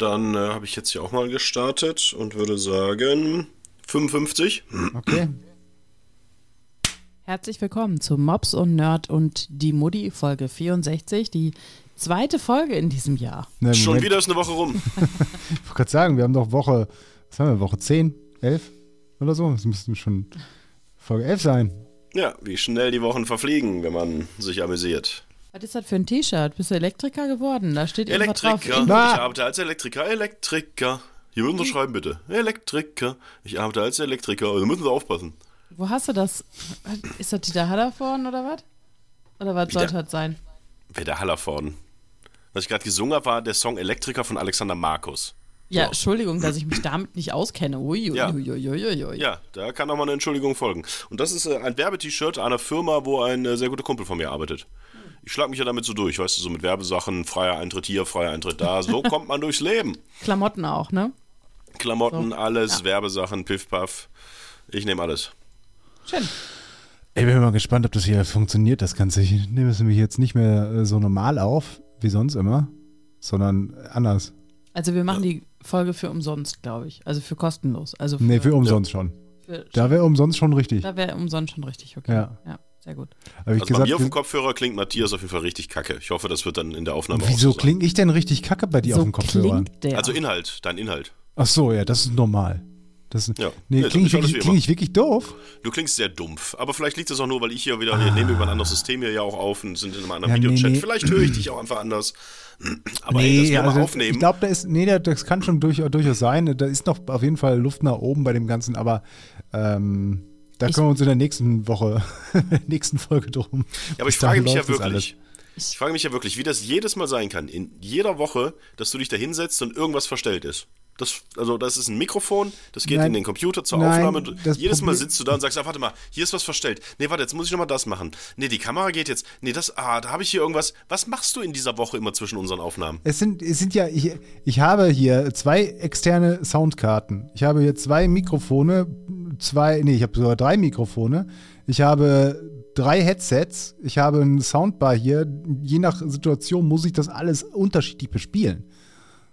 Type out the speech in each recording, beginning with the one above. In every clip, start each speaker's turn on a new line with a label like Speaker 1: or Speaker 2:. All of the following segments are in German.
Speaker 1: dann äh, habe ich jetzt hier auch mal gestartet und würde sagen 55.
Speaker 2: Okay.
Speaker 3: Herzlich willkommen zu Mobs und Nerd und die Mutti Folge 64, die zweite Folge in diesem Jahr.
Speaker 2: Ne,
Speaker 1: Schon wieder ist eine Woche rum.
Speaker 2: Ich wollte gerade sagen, wir haben doch Woche, was haben wir, Woche 10, 11 oder so? Das müsste schon Folge 11 sein.
Speaker 1: Ja, wie schnell die Wochen verfliegen, wenn man sich amüsiert.
Speaker 3: Was ist das für ein T-Shirt? Bist du Elektriker geworden? Da steht irgendwas drauf.
Speaker 1: Elektriker. Ich arbeite als Elektriker. Elektriker. Hier unterschreiben bitte. Elektriker. Ich arbeite als Elektriker. Also müssen Sie aufpassen.
Speaker 3: Wo hast du das? Ist das Dieter Hallervorn oder was? Oder was sollte das sein?
Speaker 1: Wer der Hallervorden? Was ich gerade gesungen habe, war der Song Elektriker von Alexander Markus.
Speaker 3: Ja,
Speaker 1: So.
Speaker 3: Entschuldigung, dass ich mich damit nicht auskenne. Ui, ui,
Speaker 1: Ja.
Speaker 3: ui, ui, ui, ui.
Speaker 1: Ja, da kann auch mal eine Entschuldigung folgen. Und das ist äh, ein Werbe-T-Shirt einer Firma, wo ein äh, sehr guter Kumpel von mir arbeitet. Ich schlag mich ja damit so durch, weißt du, so mit Werbesachen, freier Eintritt hier, freier Eintritt da. So kommt man durchs Leben.
Speaker 3: Klamotten auch, ne?
Speaker 1: Klamotten,
Speaker 3: So.
Speaker 1: alles, Werbesachen, Piff, Puff. Ich nehme alles.
Speaker 3: Schön.
Speaker 2: Ich bin mal gespannt, ob das hier funktioniert, das Ganze. Ich nehme es nämlich jetzt nicht mehr äh, so normal auf, wie sonst immer, sondern anders.
Speaker 3: Also wir machen die Folge für umsonst, glaube ich. Also für kostenlos. Also für,
Speaker 2: Nee, für umsonst schon.
Speaker 3: für,
Speaker 2: Da wäre umsonst schon richtig.
Speaker 3: da wäre umsonst schon richtig, okay.
Speaker 2: Ja.
Speaker 3: ja sehr gut.
Speaker 1: Also bei mir
Speaker 2: gesagt,
Speaker 1: auf dem Kopfhörer klingt Matthias auf jeden Fall richtig kacke. Ich hoffe, das wird dann in der Aufnahme auch
Speaker 2: wieso
Speaker 1: so sein.
Speaker 2: klinge ich denn richtig kacke bei dir
Speaker 3: so
Speaker 2: auf dem Kopfhörer?
Speaker 1: Also Inhalt, dein Inhalt.
Speaker 2: Ach so, ja, das ist normal. Das,
Speaker 1: Ja.
Speaker 2: Nee,
Speaker 1: Nee,
Speaker 2: klinge ich, wirklich- kling ich wirklich doof?
Speaker 1: Du klingst sehr dumpf. Aber vielleicht liegt es auch nur, weil ich hier wieder, wir nehmen über ein anderes System hier ja auch auf und sind in einem anderen
Speaker 2: Ja, nee,
Speaker 1: Videochat.
Speaker 2: nee.
Speaker 1: Vielleicht höre ich dich auch einfach anders. Aber ey, das nur
Speaker 2: also,
Speaker 1: mal aufnehmen.
Speaker 2: ich glaube, da ist, nee, da- das kann schon durch, durchaus sein. Da ist noch auf jeden Fall Luft nach oben bei dem Ganzen, aber ähm, da
Speaker 3: Ich-
Speaker 2: können wir uns in der nächsten Woche, in der nächsten Folge drum.
Speaker 1: Ja, aber ich frage mich ja wirklich. Ich frage mich ja wirklich, wie das jedes Mal sein kann, in jeder Woche, dass du dich da hinsetzt und irgendwas verstellt ist. Das, also, das ist ein Mikrofon, das geht
Speaker 2: Nein.
Speaker 1: in den Computer zur
Speaker 2: Nein,
Speaker 1: Aufnahme. Jedes Mal sitzt du da und sagst, ah, warte mal, hier ist was verstellt. Nee, warte, jetzt muss ich nochmal das machen. Nee, die Kamera geht jetzt. Nee, das, ah, da habe ich hier irgendwas. Was machst du in dieser Woche immer zwischen unseren Aufnahmen?
Speaker 2: Es sind, es sind ja, ich, ich habe hier zwei externe Soundkarten. Ich habe hier zwei Mikrofone, zwei, nee, ich habe sogar drei Mikrofone. Ich habe drei Headsets. Ich habe ein Soundbar hier. Je nach Situation muss ich das alles unterschiedlich bespielen.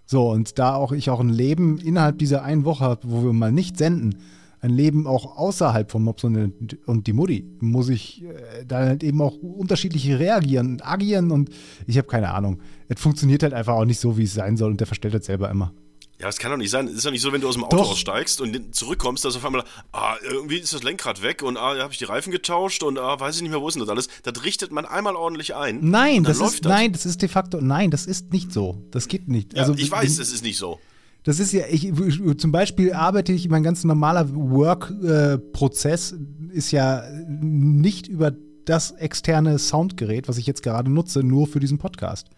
Speaker 2: So, und da auch ich auch ein Leben innerhalb dieser einen Woche habe, wo wir mal nicht senden, ein Leben auch außerhalb von Mobs und, die Mutti, muss ich äh, da halt eben auch unterschiedlich reagieren und agieren und ich habe keine Ahnung. Es funktioniert halt einfach auch nicht so, wie es sein soll und der verstellt das selber immer.
Speaker 1: Ja, das kann doch nicht sein. Es ist doch nicht so, wenn du aus dem Auto
Speaker 2: Doch.
Speaker 1: aussteigst und zurückkommst, dass auf einmal, ah, irgendwie ist das Lenkrad weg und ah, da habe ich die Reifen getauscht und ah, weiß ich nicht mehr, wo ist denn das alles? Das richtet man einmal ordentlich ein.
Speaker 2: Nein, das ist, nein, das ist de facto, nein, das ist nicht so. Das geht nicht.
Speaker 1: Ja,
Speaker 2: also,
Speaker 1: ich weiß, es ist nicht so.
Speaker 2: Das ist ja, ich, zum Beispiel arbeite ich, mein ganz normaler Work-Prozess ist ja nicht über das externe Soundgerät, was ich jetzt gerade nutze, nur für diesen Podcast.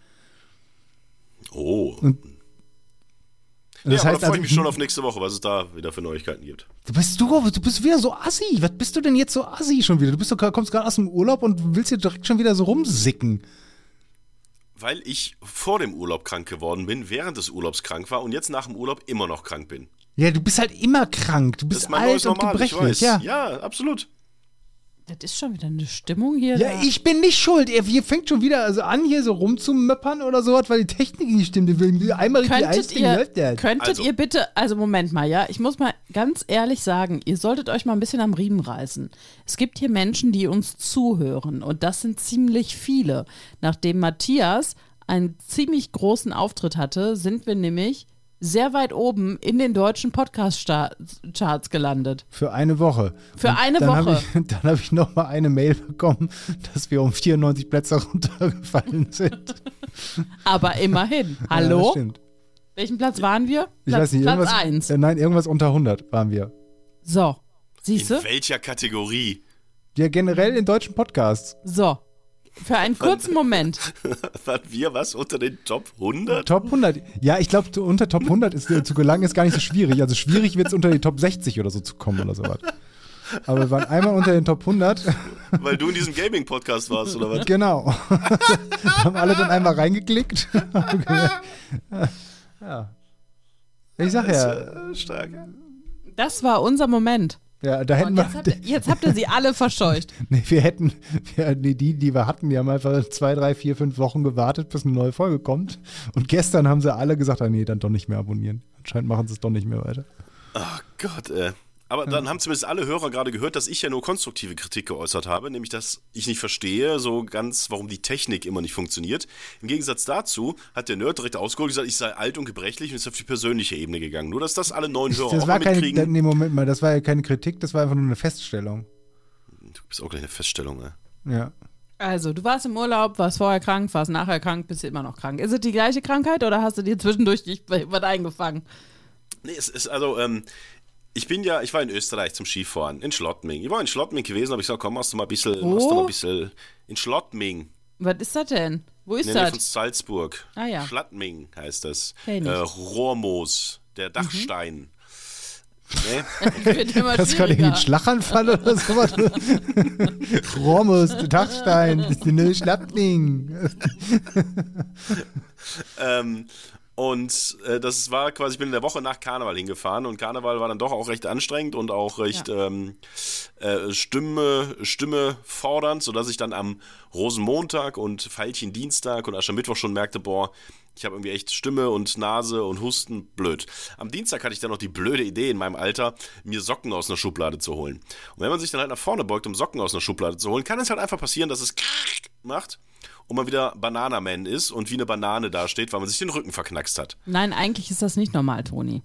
Speaker 1: Oh.
Speaker 2: Und
Speaker 1: ja,
Speaker 2: das
Speaker 1: aber
Speaker 2: heißt
Speaker 1: da freue
Speaker 2: also,
Speaker 1: ich mich schon auf nächste Woche, was es da wieder für Neuigkeiten gibt.
Speaker 2: du bist du, du bist wieder so assi. Was bist du denn jetzt so assi schon wieder? Du bist doch, kommst gerade aus dem Urlaub und willst hier direkt schon wieder so rumsicken.
Speaker 1: Weil ich vor dem Urlaub krank geworden bin, während des Urlaubs krank war und jetzt nach dem Urlaub immer noch krank bin.
Speaker 2: Ja, du bist halt immer krank. Du bist alt und
Speaker 1: Normal, ich
Speaker 2: gebrechlich. Ja.
Speaker 1: ja, absolut.
Speaker 3: Das ist schon wieder eine Stimmung hier.
Speaker 2: Ja,
Speaker 3: da.
Speaker 2: ich bin nicht schuld. Ihr, ihr fängt schon wieder also an, hier so rumzumöppern oder sowas, weil die Technik nicht stimmt. Einmal richtig
Speaker 3: Könntet ihr,
Speaker 2: läuft der.
Speaker 3: könntet
Speaker 1: Also-
Speaker 3: ihr bitte, also Moment mal, ja, ich muss mal ganz ehrlich sagen, ihr solltet euch mal ein bisschen am Riemen reißen. Es gibt hier Menschen, die uns zuhören und das sind ziemlich viele. Nachdem Matthias einen ziemlich großen Auftritt hatte, sind wir nämlich sehr weit oben in den deutschen Podcast-Charts gelandet.
Speaker 2: Für eine Woche.
Speaker 3: Für
Speaker 2: Und
Speaker 3: eine
Speaker 2: dann
Speaker 3: Woche.
Speaker 2: Hab ich, dann habe ich noch mal eine Mail bekommen, dass wir um 94 Plätze runtergefallen sind.
Speaker 3: Aber immerhin.
Speaker 2: Ja, das
Speaker 3: Hallo?
Speaker 2: stimmt.
Speaker 3: Welchen Platz waren wir?
Speaker 2: Ich
Speaker 3: Platz,
Speaker 2: weiß nicht,
Speaker 3: Platz
Speaker 2: irgendwas,
Speaker 3: 1.
Speaker 2: Äh, nein, irgendwas unter 100 waren wir.
Speaker 3: So.
Speaker 1: In
Speaker 3: Siehst du?
Speaker 1: welcher Kategorie?
Speaker 2: Ja, generell in deutschen Podcasts.
Speaker 3: So. Für einen kurzen Moment.
Speaker 1: Waren wir was unter den Top 100?
Speaker 2: Top 100. Ja, ich glaube, unter Top 100 ist, äh, zu gelangen ist gar nicht so schwierig. Also schwierig wird es unter die Top 60 oder so zu kommen oder sowas. Aber wir waren einmal unter den Top 100.
Speaker 1: Weil du in diesem Gaming-Podcast warst, oder was?
Speaker 2: Genau. haben alle dann einmal reingeklickt. ja. Ich sag ja,
Speaker 1: Äh, Stark.
Speaker 3: Das war unser Moment.
Speaker 2: Ja, da hätten
Speaker 3: jetzt, habt
Speaker 2: wir.
Speaker 3: ihr, jetzt habt ihr sie alle verscheucht.
Speaker 2: Nee, wir hätten, wir, nee, die, die wir hatten, die haben einfach zwei, drei, vier, fünf Wochen gewartet, bis eine neue Folge kommt. Und gestern haben sie alle gesagt, ah, nee, dann doch nicht mehr abonnieren. Anscheinend machen sie es doch nicht mehr weiter.
Speaker 1: Ach Gott, ey. Aber dann haben zumindest alle Hörer gerade gehört, dass ich ja nur konstruktive Kritik geäußert habe, nämlich dass ich nicht verstehe, so ganz, warum die Technik immer nicht funktioniert. Im Gegensatz dazu hat der Nerd direkt ausgeholt und gesagt, ich sei alt und gebrechlich und ist auf die persönliche Ebene gegangen. Nur, dass das alle neuen Hörer
Speaker 2: Das
Speaker 1: auch
Speaker 2: war
Speaker 1: mal
Speaker 2: keine,
Speaker 1: mitkriegen.
Speaker 2: nee, Moment mal, das war ja keine Kritik, das war einfach nur eine Feststellung.
Speaker 1: Du bist auch gleich eine Feststellung, ey.
Speaker 2: Ja.
Speaker 3: Also, du warst im Urlaub, warst vorher krank, warst nachher krank, bist du immer noch krank. Ist es die gleiche Krankheit oder hast du dir zwischendurch dich was eingefangen?
Speaker 1: Nee, es ist also, ähm, ich bin ja, ich war in Österreich zum Skifahren, in Schlottming. Ich war in Schlottming gewesen, habe ich gesagt, komm, machst du mal ein bisschen,
Speaker 3: Wo?
Speaker 1: machst du mal ein bisschen, in Schlottming,
Speaker 3: Was ist das denn? Wo
Speaker 1: in
Speaker 3: ist
Speaker 1: der Nähe von
Speaker 3: das?
Speaker 1: Salzburg.
Speaker 3: Ah, ja.
Speaker 1: Schlottming heißt das.
Speaker 3: Ich.
Speaker 1: Äh, Rohrmoos, der Dachstein. Nee?
Speaker 3: Wird immer
Speaker 2: Das gerade irgendwie ein Schlaganfall oder sowas. Romus, Dachstein, das ist eine Schlappling.
Speaker 1: ähm, und äh, das war quasi, ich bin in der Woche nach Karneval hingefahren und Karneval war dann doch auch recht anstrengend und auch recht ähm, äh, Stimme, Stimme fordernd, sodass ich dann am Rosenmontag und Veilchen Dienstag und Aschermittwoch schon merkte, boah, ich habe irgendwie echt Stimme und Nase und Husten, blöd. Am Dienstag hatte ich dann noch die blöde Idee in meinem Alter, mir Socken aus einer Schublade zu holen. Und wenn man sich dann halt nach vorne beugt, um Socken aus einer Schublade zu holen, kann es halt einfach passieren, dass es macht und man wieder Bananaman ist und wie eine Banane dasteht, weil man sich den Rücken verknackst hat.
Speaker 3: Nein, eigentlich ist das nicht normal, Toni.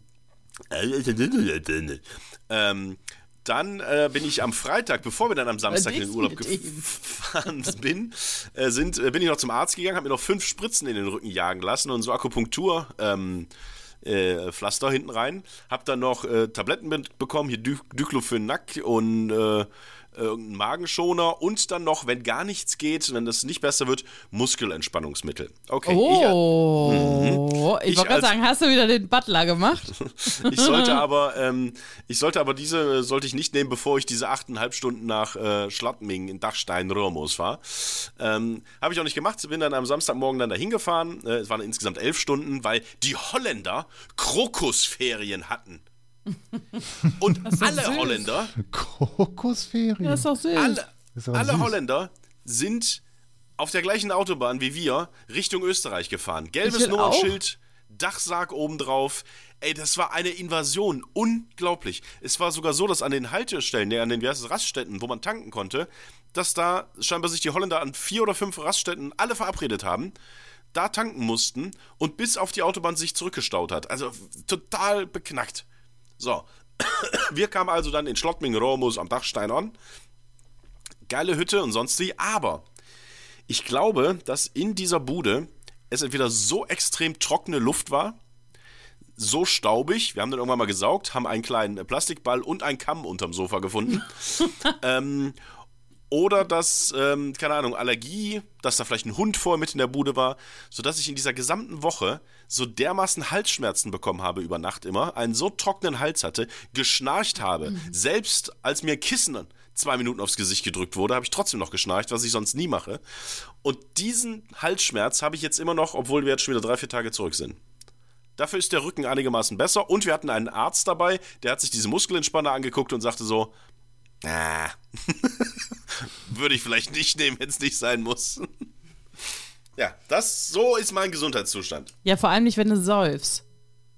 Speaker 1: Ähm, dann äh, bin ich am Freitag, bevor wir dann am Samstag in den Urlaub
Speaker 3: ihm.
Speaker 1: gefahren bin, äh, sind, äh, bin ich noch zum Arzt gegangen, habe mir noch fünf Spritzen in den Rücken jagen lassen und so Akupunktur. Ähm, äh, Pflaster hinten rein. Hab dann noch äh, Tabletten bekommen, hier Dy Diclofenac und äh, irgendeinen Magenschoner und dann noch, wenn gar nichts geht, wenn das nicht besser wird, Muskelentspannungsmittel. Okay, ich, äh,
Speaker 3: Oh, ich,
Speaker 1: Ich
Speaker 3: wollte gerade sagen, hast du wieder den Butler gemacht?
Speaker 1: Ich sollte aber, ähm, ich sollte aber diese, äh, sollte ich nicht nehmen, bevor ich diese achteinhalb Stunden nach äh, Schlattming in Dachstein Röhrmoos war. Ähm, Habe ich auch nicht gemacht, bin dann am Samstagmorgen dann dahin gefahren. Äh, es waren insgesamt elf Stunden, weil die Holländer Krokusferien hatten. Und alle
Speaker 3: süß.
Speaker 1: Holländer,
Speaker 2: Krokusferien.
Speaker 3: Das ist doch süß.
Speaker 1: alle, alle
Speaker 2: süß.
Speaker 1: Holländer sind auf der gleichen Autobahn wie wir Richtung Österreich gefahren. Gelbes Nummernschild, Dachsarg obendrauf. Ey, das war eine Invasion. Unglaublich. Es war sogar so, dass an den Haltestellen, nee, an den wie heißt es, Raststätten, wo man tanken konnte, dass da scheinbar sich die Holländer an vier oder fünf Raststätten alle verabredet haben, da tanken mussten und bis auf die Autobahn sich zurückgestaut hat. Also total beknackt. So. Wir kamen also dann in Schlottming-Romus am Dachstein an geile Hütte und sonst wie, aber ich glaube, dass in dieser Bude es entweder so extrem trockene Luft war, so staubig, wir haben dann irgendwann mal gesaugt, haben einen kleinen Plastikball und einen Kamm unterm Sofa gefunden. ähm, oder dass, ähm, keine Ahnung, Allergie, dass da vielleicht ein Hund vorher mit in der Bude war, sodass ich in dieser gesamten Woche so dermaßen Halsschmerzen bekommen habe über Nacht immer, einen so trockenen Hals hatte, geschnarcht habe. Selbst als mir Kissen zwei Minuten aufs Gesicht gedrückt wurde, habe ich trotzdem noch geschnarcht, was ich sonst nie mache. Und diesen Halsschmerz habe ich jetzt immer noch, obwohl wir jetzt schon wieder drei, vier Tage zurück sind. Dafür ist der Rücken einigermaßen besser und wir hatten einen Arzt dabei, der hat sich diese Muskelentspanner angeguckt und sagte so, ah, würde ich vielleicht nicht nehmen, wenn es nicht sein muss. ja, das, so ist mein Gesundheitszustand.
Speaker 3: Ja, vor allem nicht, wenn du säufst.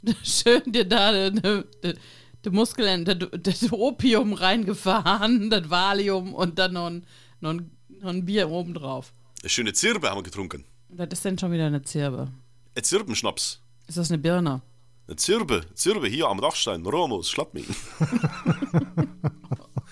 Speaker 3: Schön dir da de Muskeln, das Opium reingefahren, das Valium und dann noch ein, noch ein, noch ein Bier obendrauf.
Speaker 1: Eine schöne Zirbe haben wir getrunken.
Speaker 3: Was ist denn schon wieder eine Zirbe?
Speaker 1: Ein Zirbenschnaps.
Speaker 3: Ist das eine Birne?
Speaker 1: Eine Zirbe, Zirbe hier am Dachstein, Romus, Schlappming.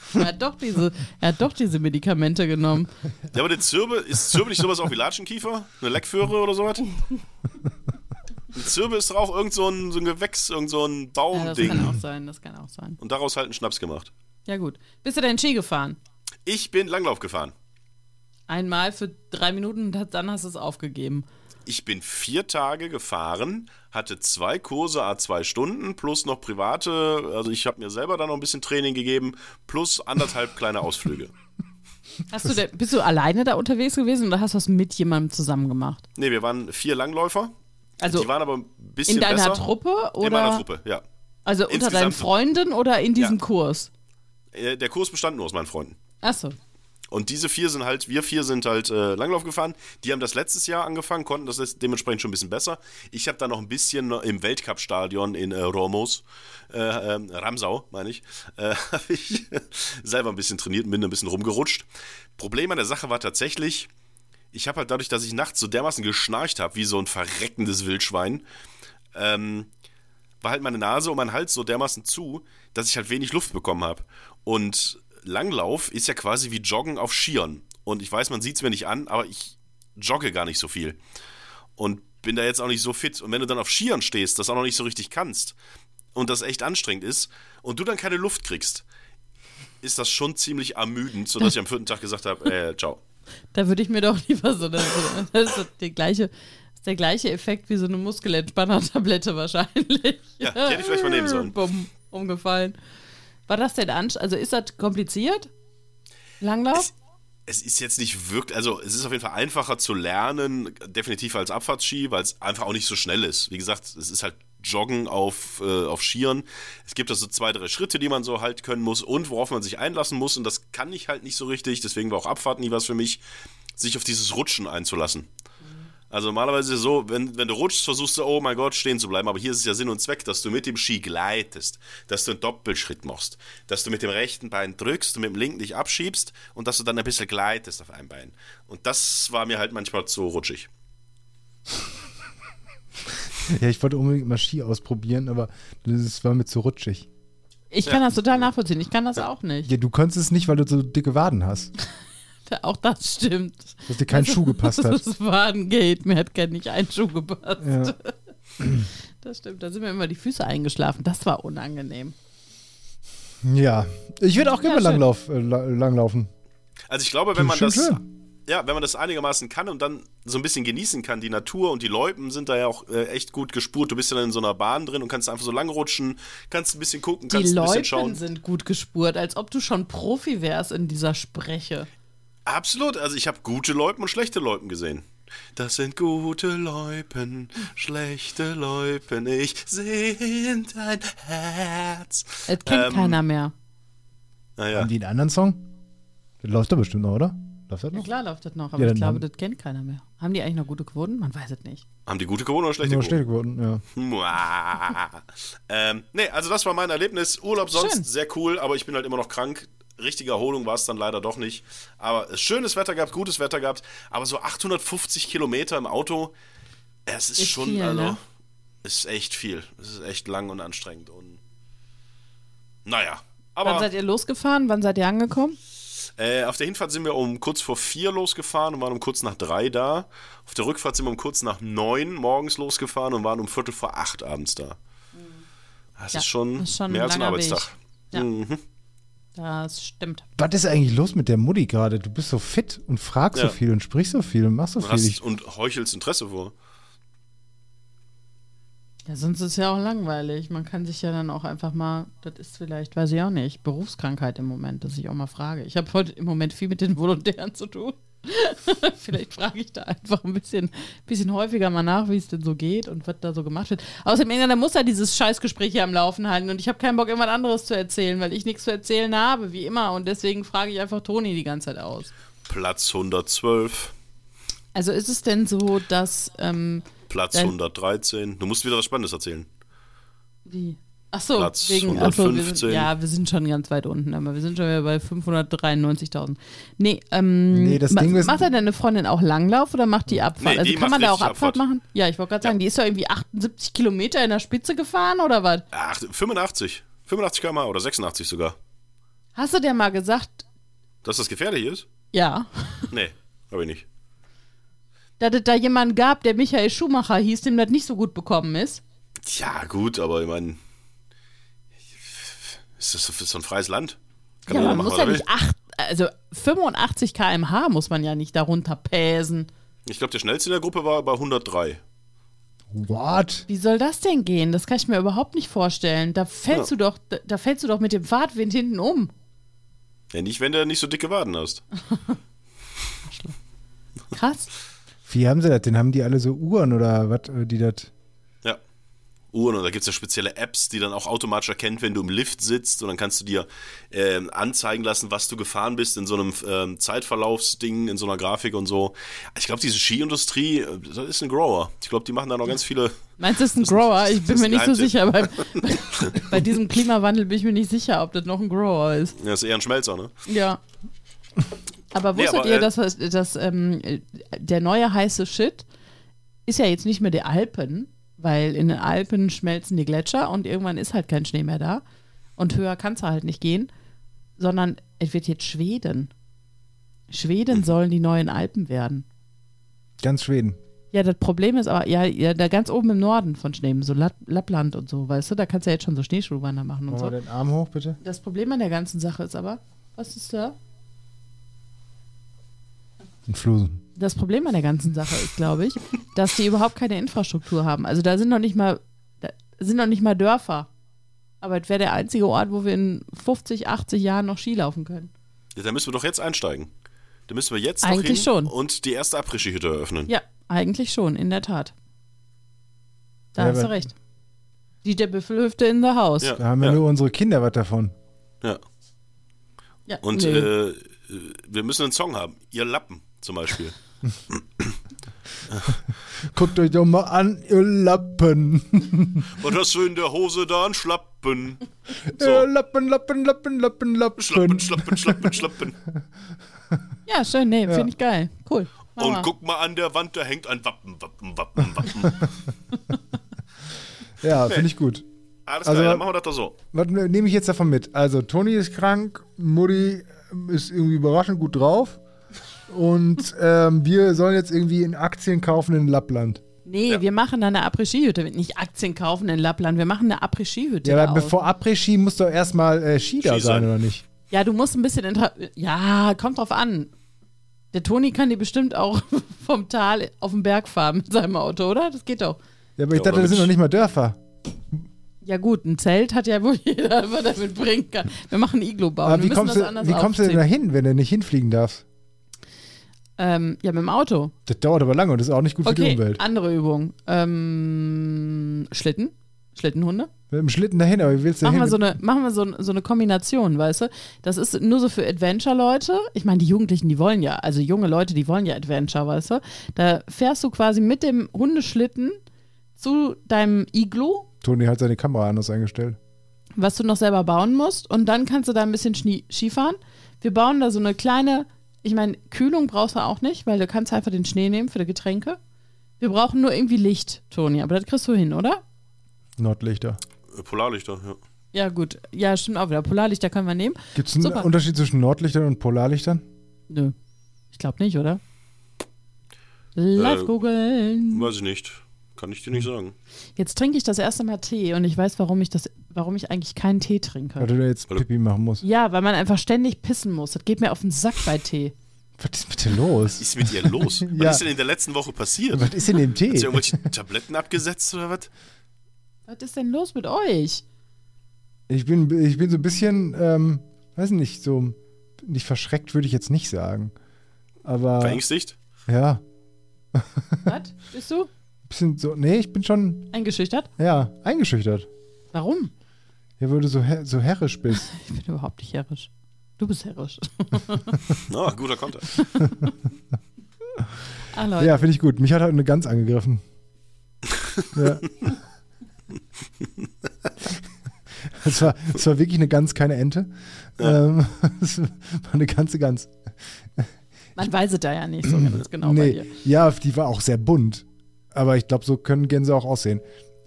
Speaker 3: Er hat doch diese, er hat doch diese Medikamente genommen.
Speaker 1: Ja, aber die Zirbe, ist Zirbe nicht sowas auch wie Latschenkiefer? Eine Leckföhre oder sowas? Eine Zirbe ist doch auch irgend so ein, so ein Gewächs, irgend so ein
Speaker 3: Ja, das kann
Speaker 1: Baumding.
Speaker 3: auch sein, das kann auch sein.
Speaker 1: Und daraus halt einen Schnaps gemacht.
Speaker 3: Ja gut. Bist du denn Ski gefahren?
Speaker 1: Ich bin Langlauf gefahren.
Speaker 3: Einmal für drei Minuten und dann hast du es aufgegeben.
Speaker 1: Ich bin vier Tage gefahren, hatte zwei Kurse, a zwei Stunden, plus noch private, also ich habe mir selber dann noch ein bisschen Training gegeben, plus anderthalb kleine Ausflüge.
Speaker 3: Hast du denn, bist du alleine da unterwegs gewesen oder hast du das mit jemandem zusammen gemacht?
Speaker 1: Ne, wir waren vier Langläufer.
Speaker 3: Also
Speaker 1: die waren aber ein bisschen
Speaker 3: in deiner
Speaker 1: besser.
Speaker 3: Truppe oder?
Speaker 1: In meiner Truppe, ja.
Speaker 3: Also unter
Speaker 1: Insgesamt-
Speaker 3: deinen Freunden oder in diesem
Speaker 1: Ja.
Speaker 3: Kurs?
Speaker 1: Äh, Der Kurs bestand nur aus meinen Freunden.
Speaker 3: Achso.
Speaker 1: Und diese vier sind halt, wir vier sind halt äh, Langlauf gefahren. Die haben das letztes Jahr angefangen, konnten das dementsprechend schon ein bisschen besser. Ich habe da noch ein bisschen im Weltcup-Stadion in äh, Romos, äh, ähm, Ramsau, meine ich, äh, habe ich selber ein bisschen trainiert und bin ein bisschen rumgerutscht. Problem an der Sache war tatsächlich, ich habe halt dadurch, dass ich nachts so dermaßen geschnarcht habe, wie so ein verreckendes Wildschwein, ähm, war halt meine Nase und mein Hals so dermaßen zu, dass ich halt wenig Luft bekommen habe. Und Langlauf ist ja quasi wie Joggen auf Skiern. Und ich weiß, man sieht es mir nicht an, aber ich jogge gar nicht so viel. Und bin da jetzt auch nicht so fit. Und wenn du dann auf Skiern stehst, das auch noch nicht so richtig kannst und das echt anstrengend ist und du dann keine Luft kriegst, ist das schon ziemlich ermüdend, sodass ich am vierten Tag gesagt habe, äh, ciao.
Speaker 3: Da würde ich mir doch lieber so. Das ist so die gleiche, das ist der gleiche Effekt wie so eine Muskelentspanner-Tablette wahrscheinlich.
Speaker 1: Ja, die hätte ich vielleicht mal nehmen sollen.
Speaker 3: Bumm, umgefallen. War das denn anstrengend? Also ist das kompliziert? Langlauf?
Speaker 1: Es, es ist jetzt nicht wirklich, also es ist auf jeden Fall einfacher zu lernen, definitiv als Abfahrtsski, weil es einfach auch nicht so schnell ist. Wie gesagt, es ist halt Joggen auf, äh, auf Skiern. Es gibt also zwei, drei Schritte, die man so halt können muss und worauf man sich einlassen muss. Und das kann ich halt nicht so richtig. Deswegen war auch Abfahrt nie was für mich, sich auf dieses Rutschen einzulassen. Also normalerweise so, wenn, wenn du rutschst, versuchst du, oh mein Gott, stehen zu bleiben. Aber hier ist es ja Sinn und Zweck, dass du mit dem Ski gleitest, dass du einen Doppelschritt machst, dass du mit dem rechten Bein drückst und mit dem linken dich abschiebst und dass du dann ein bisschen gleitest auf einem Bein. Und das war mir halt manchmal zu rutschig.
Speaker 2: Ja, ich wollte unbedingt mal Ski ausprobieren, aber das war mir zu rutschig.
Speaker 3: Ich kann das total nachvollziehen. Ich kann das auch nicht.
Speaker 2: Ja, du konntest es nicht, weil du so dicke Waden hast.
Speaker 3: Auch das stimmt.
Speaker 2: Dass dir kein Schuh gepasst hat.
Speaker 3: Das Wadengate, mir hat gar nicht ein Schuh gepasst.
Speaker 2: Ja.
Speaker 3: Das stimmt, da sind mir immer die Füße eingeschlafen. Das war unangenehm.
Speaker 2: Ja, ich würde auch gerne
Speaker 3: Ja.
Speaker 2: Langlauf, äh, la- langlaufen.
Speaker 1: Also ich glaube, wenn man das,
Speaker 2: schön.
Speaker 1: ja, wenn man das einigermaßen kann und dann so ein bisschen genießen kann, die Natur und die Loipen sind da ja auch äh, echt gut gespurt. Du bist ja dann in so einer Bahn drin und kannst einfach so lang rutschen, kannst ein bisschen gucken,
Speaker 3: Die
Speaker 1: kannst ein bisschen
Speaker 3: Leuten
Speaker 1: schauen.
Speaker 3: sind gut gespurt, als ob du schon Profi wärst in dieser Spreche.
Speaker 1: Absolut, also ich habe gute Loipen und schlechte Loipen gesehen. Das sind gute Loipen, schlechte Loipen, ich seh in dein Herz.
Speaker 3: Das kennt
Speaker 1: Ähm,
Speaker 3: keiner mehr.
Speaker 1: Naja,
Speaker 2: Haben die einen anderen Song? Das läuft doch bestimmt noch, oder? Läuft das
Speaker 3: Ja,
Speaker 2: noch?
Speaker 3: klar läuft das noch, aber
Speaker 2: Ja,
Speaker 3: ich glaube, das kennt keiner mehr. Haben die eigentlich noch gute Quoten? Man weiß es nicht.
Speaker 1: haben die gute Quoten oder schlechte Quoten?
Speaker 2: still geworden, ja.
Speaker 1: Ähm, nee, also das war mein Erlebnis. Urlaub sonst
Speaker 3: Schön.
Speaker 1: sehr cool, aber ich bin halt immer noch krank. Richtige Erholung war es dann leider doch nicht. Aber es schönes Wetter gehabt, gutes Wetter gehabt. Aber so 850 Kilometer im Auto, es ist,
Speaker 3: Ist
Speaker 1: schon,
Speaker 3: viel,
Speaker 1: also,
Speaker 3: ne?
Speaker 1: ist echt viel. Es ist echt lang und anstrengend. Und naja,
Speaker 3: Wann
Speaker 1: aber
Speaker 3: seid ihr losgefahren? Wann seid ihr angekommen?
Speaker 1: äh, auf der Hinfahrt sind wir um kurz vor vier losgefahren und waren um kurz nach drei da. Auf der Rückfahrt sind wir um kurz nach neun morgens losgefahren und waren um Viertel vor acht abends da. Das
Speaker 3: Ja,
Speaker 1: ist schon,
Speaker 3: ist schon
Speaker 1: mehr als ein Arbeitstag.
Speaker 3: Ja.
Speaker 1: Mhm.
Speaker 3: Das stimmt.
Speaker 2: Was ist eigentlich los mit der Mutti gerade? Du bist so fit und fragst
Speaker 1: Ja.
Speaker 2: so viel und sprichst so viel und machst so
Speaker 1: Und,
Speaker 2: viel.
Speaker 1: hast,
Speaker 2: Ich,
Speaker 1: und heuchelst Interesse vor.
Speaker 3: Ja, sonst ist ja auch langweilig. Man kann sich ja dann auch einfach mal, das ist vielleicht, weiß ich auch nicht, Berufskrankheit im Moment, dass ich auch mal frage. Ich habe heute im Moment viel mit den Volontären zu tun. vielleicht frage ich da einfach ein bisschen, bisschen häufiger mal nach, wie es denn so geht und was da so gemacht wird. Außerdem, irgendwann muss er dieses Scheißgespräch hier am Laufen halten und ich habe keinen Bock, irgendwas anderes zu erzählen, weil ich nichts zu erzählen habe, wie immer. Und deswegen frage ich einfach Toni die ganze Zeit aus.
Speaker 1: Platz 112,
Speaker 3: Also ist es denn so, dass ähm,
Speaker 1: Platz
Speaker 3: Dein-
Speaker 1: 113. Du musst wieder was Spannendes erzählen.
Speaker 3: Wie? Ach so,
Speaker 1: Platz
Speaker 3: wegen, ach so, wir
Speaker 1: 115.
Speaker 3: sind, ja, wir sind schon ganz weit unten, aber wir sind schon wieder bei 593.000. Nee, ähm,
Speaker 2: Nee, das
Speaker 3: ma-
Speaker 2: Ding ist-
Speaker 3: macht er denn eine Freundin auch Langlauf oder macht die Abfahrt?
Speaker 1: Nee,
Speaker 3: also
Speaker 1: die
Speaker 3: kann
Speaker 1: macht
Speaker 3: man da auch Abfahrt,
Speaker 1: Abfahrt.
Speaker 3: machen? Ja, ich wollte gerade sagen, die ist ja irgendwie 78 Kilometer in der Spitze gefahren oder was?
Speaker 1: Ach, 85. 85 km oder 86 sogar.
Speaker 3: Hast du dir mal gesagt,
Speaker 1: Dass das gefährlich ist?
Speaker 3: ja,
Speaker 1: Nee, habe ich nicht.
Speaker 3: dass es da jemanden gab, der Michael Schumacher hieß, dem das nicht so gut bekommen ist?
Speaker 1: Ja, gut, aber ich meine. Ist das so, ein freies Land? Kann
Speaker 3: Ja, man
Speaker 1: machen,
Speaker 3: muss ja nicht acht, also 85 km/h muss man ja nicht darunter päsen.
Speaker 1: Ich glaube, der schnellste in der Gruppe war bei 103.
Speaker 2: what?
Speaker 3: Wie soll das denn gehen? Das kann ich mir überhaupt nicht vorstellen. Da fällst
Speaker 1: Ja.
Speaker 3: du doch, da, da fällst du doch mit dem Fahrtwind hinten um.
Speaker 1: Ja, nicht, wenn du nicht so dicke Waden hast.
Speaker 3: Krass.
Speaker 2: Wie haben sie das denn? Haben die alle so Uhren oder was, äh, die das.
Speaker 1: Uhren und da gibt es ja spezielle Apps, die dann auch automatisch erkennt, wenn du im Lift sitzt und dann kannst du dir ähm, anzeigen lassen, was du gefahren bist in so einem ähm, Zeitverlaufsding, in so einer Grafik und so. Ich glaube, diese Skiindustrie, äh, das ist ein Grower. Ich glaube, die machen da noch ganz viele.
Speaker 3: Meinst du, das ist ein Grower? Ich bin mir nicht so sicher. Bei, bei, diesem Klimawandel bin ich mir nicht sicher, ob das noch ein Grower ist.
Speaker 1: Ja, ist eher ein Schmelzer, ne?
Speaker 3: Ja. Aber
Speaker 1: Nee,
Speaker 3: wusstet
Speaker 1: aber,
Speaker 3: ihr,
Speaker 1: äh,
Speaker 3: dass, das- dass ähm, der neue heiße Shit ist ja jetzt nicht mehr die Alpen, weil in den Alpen schmelzen die Gletscher und irgendwann ist halt kein Schnee mehr da. Und höher kann es halt nicht gehen, sondern es wird jetzt Schweden. Schweden sollen die neuen Alpen werden.
Speaker 2: Ganz Schweden.
Speaker 3: Ja, das Problem ist aber, ja, ja da ganz oben im Norden von Schweden, so Lapp, Lappland und so, weißt du, da kannst du ja jetzt schon so Schneeschuhwander machen und
Speaker 2: wir
Speaker 3: so.
Speaker 2: den Arm hoch, bitte.
Speaker 3: Das Problem an der ganzen Sache ist aber, was ist da?
Speaker 2: Ein Flusen.
Speaker 3: Das Problem an der ganzen Sache ist, glaube ich, dass die überhaupt keine Infrastruktur haben. Also da sind noch nicht mal, da sind noch nicht mal Dörfer. Aber es wäre der einzige Ort, wo wir in 50, 80 Jahren noch Ski laufen können.
Speaker 1: Ja, da müssen wir doch jetzt einsteigen. Da müssen wir jetzt
Speaker 3: Eigentlich
Speaker 1: noch hin
Speaker 3: schon.
Speaker 1: und die erste Après-Ski-Hütte eröffnen.
Speaker 3: Ja, eigentlich schon, in der Tat. Da
Speaker 2: Ja,
Speaker 3: hast du recht. Die der Büffelhüfte in the house.
Speaker 1: Ja.
Speaker 2: Da haben ja, nur unsere Kinder was davon.
Speaker 1: ja.
Speaker 3: Ja,
Speaker 1: Und
Speaker 3: nö.
Speaker 1: äh, wir müssen einen Song haben. Ihr Lappen zum Beispiel.
Speaker 2: Guckt euch doch mal an, ihr Lappen.
Speaker 1: Was hast du in der Hose da? Ein Schlappen.
Speaker 2: Ihr
Speaker 1: So.
Speaker 2: Lappen, Lappen, Lappen, Lappen, Lappen.
Speaker 1: Schlappen, schlappen, schlappen, schlappen.
Speaker 3: ja, schön, nee, finde ich geil. Cool. Mach
Speaker 1: Und guck mal an der Wand, da hängt ein Wappen, Wappen, Wappen, Wappen.
Speaker 2: Ja, finde ich gut.
Speaker 1: Alles
Speaker 2: Also-
Speaker 1: klar, dann machen wir das doch so.
Speaker 2: Was nehme ich jetzt davon mit? Also, Toni ist krank, Mutti ist irgendwie überraschend gut drauf. Und ähm, wir sollen jetzt irgendwie in Aktien kaufen in Lappland.
Speaker 3: Nee,
Speaker 1: Ja.
Speaker 3: wir machen da eine Après-Ski-Hütte. Nicht Aktien kaufen in Lappland, wir machen eine Après-Ski-Hütte.
Speaker 2: Ja, aber bevor Après-Ski muss doch erstmal äh, Ski da
Speaker 1: Ski
Speaker 2: sein,
Speaker 1: sein.
Speaker 2: oder nicht?
Speaker 3: Ja, du musst ein bisschen. intra- Ja, kommt drauf an. Der Toni kann dir bestimmt auch vom Tal auf den Berg fahren mit seinem Auto, oder? Das geht doch.
Speaker 2: Ja, aber ich
Speaker 1: Ja,
Speaker 2: dachte, das sind noch nicht mal Dörfer.
Speaker 3: Ja, gut, ein Zelt hat ja wohl jeder, was er mitbringen kann. Wir machen einen Iglo bauen.
Speaker 2: Aber
Speaker 3: wir
Speaker 2: wie
Speaker 3: müssen
Speaker 2: kommst,
Speaker 3: das
Speaker 2: du,
Speaker 3: anders
Speaker 2: wie kommst du denn da hin, wenn du nicht hinfliegen darfst?
Speaker 3: Ähm, ja, mit dem Auto.
Speaker 2: Das dauert aber lange und das ist auch nicht gut für die
Speaker 3: Okay,
Speaker 2: Umwelt.
Speaker 3: andere Übung. Ähm, Schlitten? Schlittenhunde?
Speaker 2: Mit dem Schlitten dahin, aber wie willst du
Speaker 3: Machen wir, so eine, machen wir so, so eine Kombination, weißt du? Das ist nur so für Adventure-Leute. Ich meine, die Jugendlichen, die wollen ja, also junge Leute, die wollen ja Adventure, weißt du? Da fährst du quasi mit dem Hundeschlitten zu deinem Iglu,
Speaker 2: Toni hat seine Kamera anders eingestellt.
Speaker 3: was du noch selber bauen musst. Und dann kannst du da ein bisschen Schnie Skifahren. Wir bauen da so eine kleine, ich meine, Kühlung brauchst du auch nicht, weil du kannst einfach den Schnee nehmen für die Getränke. Wir brauchen nur irgendwie Licht, Toni, aber das kriegst du hin, oder?
Speaker 2: Nordlichter.
Speaker 1: Äh, Polarlichter, ja.
Speaker 3: Ja, gut. Ja, stimmt auch wieder. Polarlichter können wir nehmen.
Speaker 2: Gibt es einen
Speaker 3: Super.
Speaker 2: Unterschied zwischen Nordlichtern und Polarlichtern?
Speaker 3: Nö. Ich glaube nicht, oder? Live
Speaker 1: Äh,
Speaker 3: googeln.
Speaker 1: Weiß ich nicht. Kann ich dir nicht sagen.
Speaker 3: Jetzt trinke ich das erste Mal Tee und ich weiß, warum ich das, warum ich eigentlich keinen Tee
Speaker 2: Weil
Speaker 3: trinke.
Speaker 2: du da jetzt
Speaker 1: Hallo.
Speaker 2: Pipi machen musst.
Speaker 3: Ja, weil man einfach ständig pissen muss. Das geht mir auf den Sack bei Tee.
Speaker 2: Was ist mit dir los?
Speaker 1: Was ist mit ihr los?
Speaker 2: Ja.
Speaker 1: Was ist denn in der letzten Woche passiert?
Speaker 2: Was ist in dem
Speaker 1: Hat sie
Speaker 2: Tee?
Speaker 1: irgendwelche Tabletten abgesetzt oder was?
Speaker 3: Was ist denn los mit euch?
Speaker 2: Ich bin, ich bin so ein bisschen, ähm, weiß nicht, so nicht verschreckt würde ich jetzt nicht sagen. Aber
Speaker 1: Verängstigt?
Speaker 2: ja,
Speaker 3: Was? Bist du
Speaker 2: bisschen so, nee, ich bin schon,
Speaker 3: eingeschüchtert?
Speaker 2: ja, eingeschüchtert.
Speaker 3: Warum?
Speaker 2: Ja, weil du so, her so herrisch bist.
Speaker 3: Ich bin überhaupt nicht herrisch. Du bist herrisch.
Speaker 1: Na, guter Konter.
Speaker 3: Ah, Leute.
Speaker 2: Ja, finde ich gut. Mich hat halt eine Gans angegriffen. ja. Es war, es war wirklich eine Gans, keine Ente. Ähm, es war eine ganze Gans.
Speaker 3: Man weiß es da ja nicht so ganz genau bei
Speaker 2: nee,
Speaker 3: dir.
Speaker 2: ja, die war auch sehr bunt. Aber ich glaube, so können Gänse auch aussehen.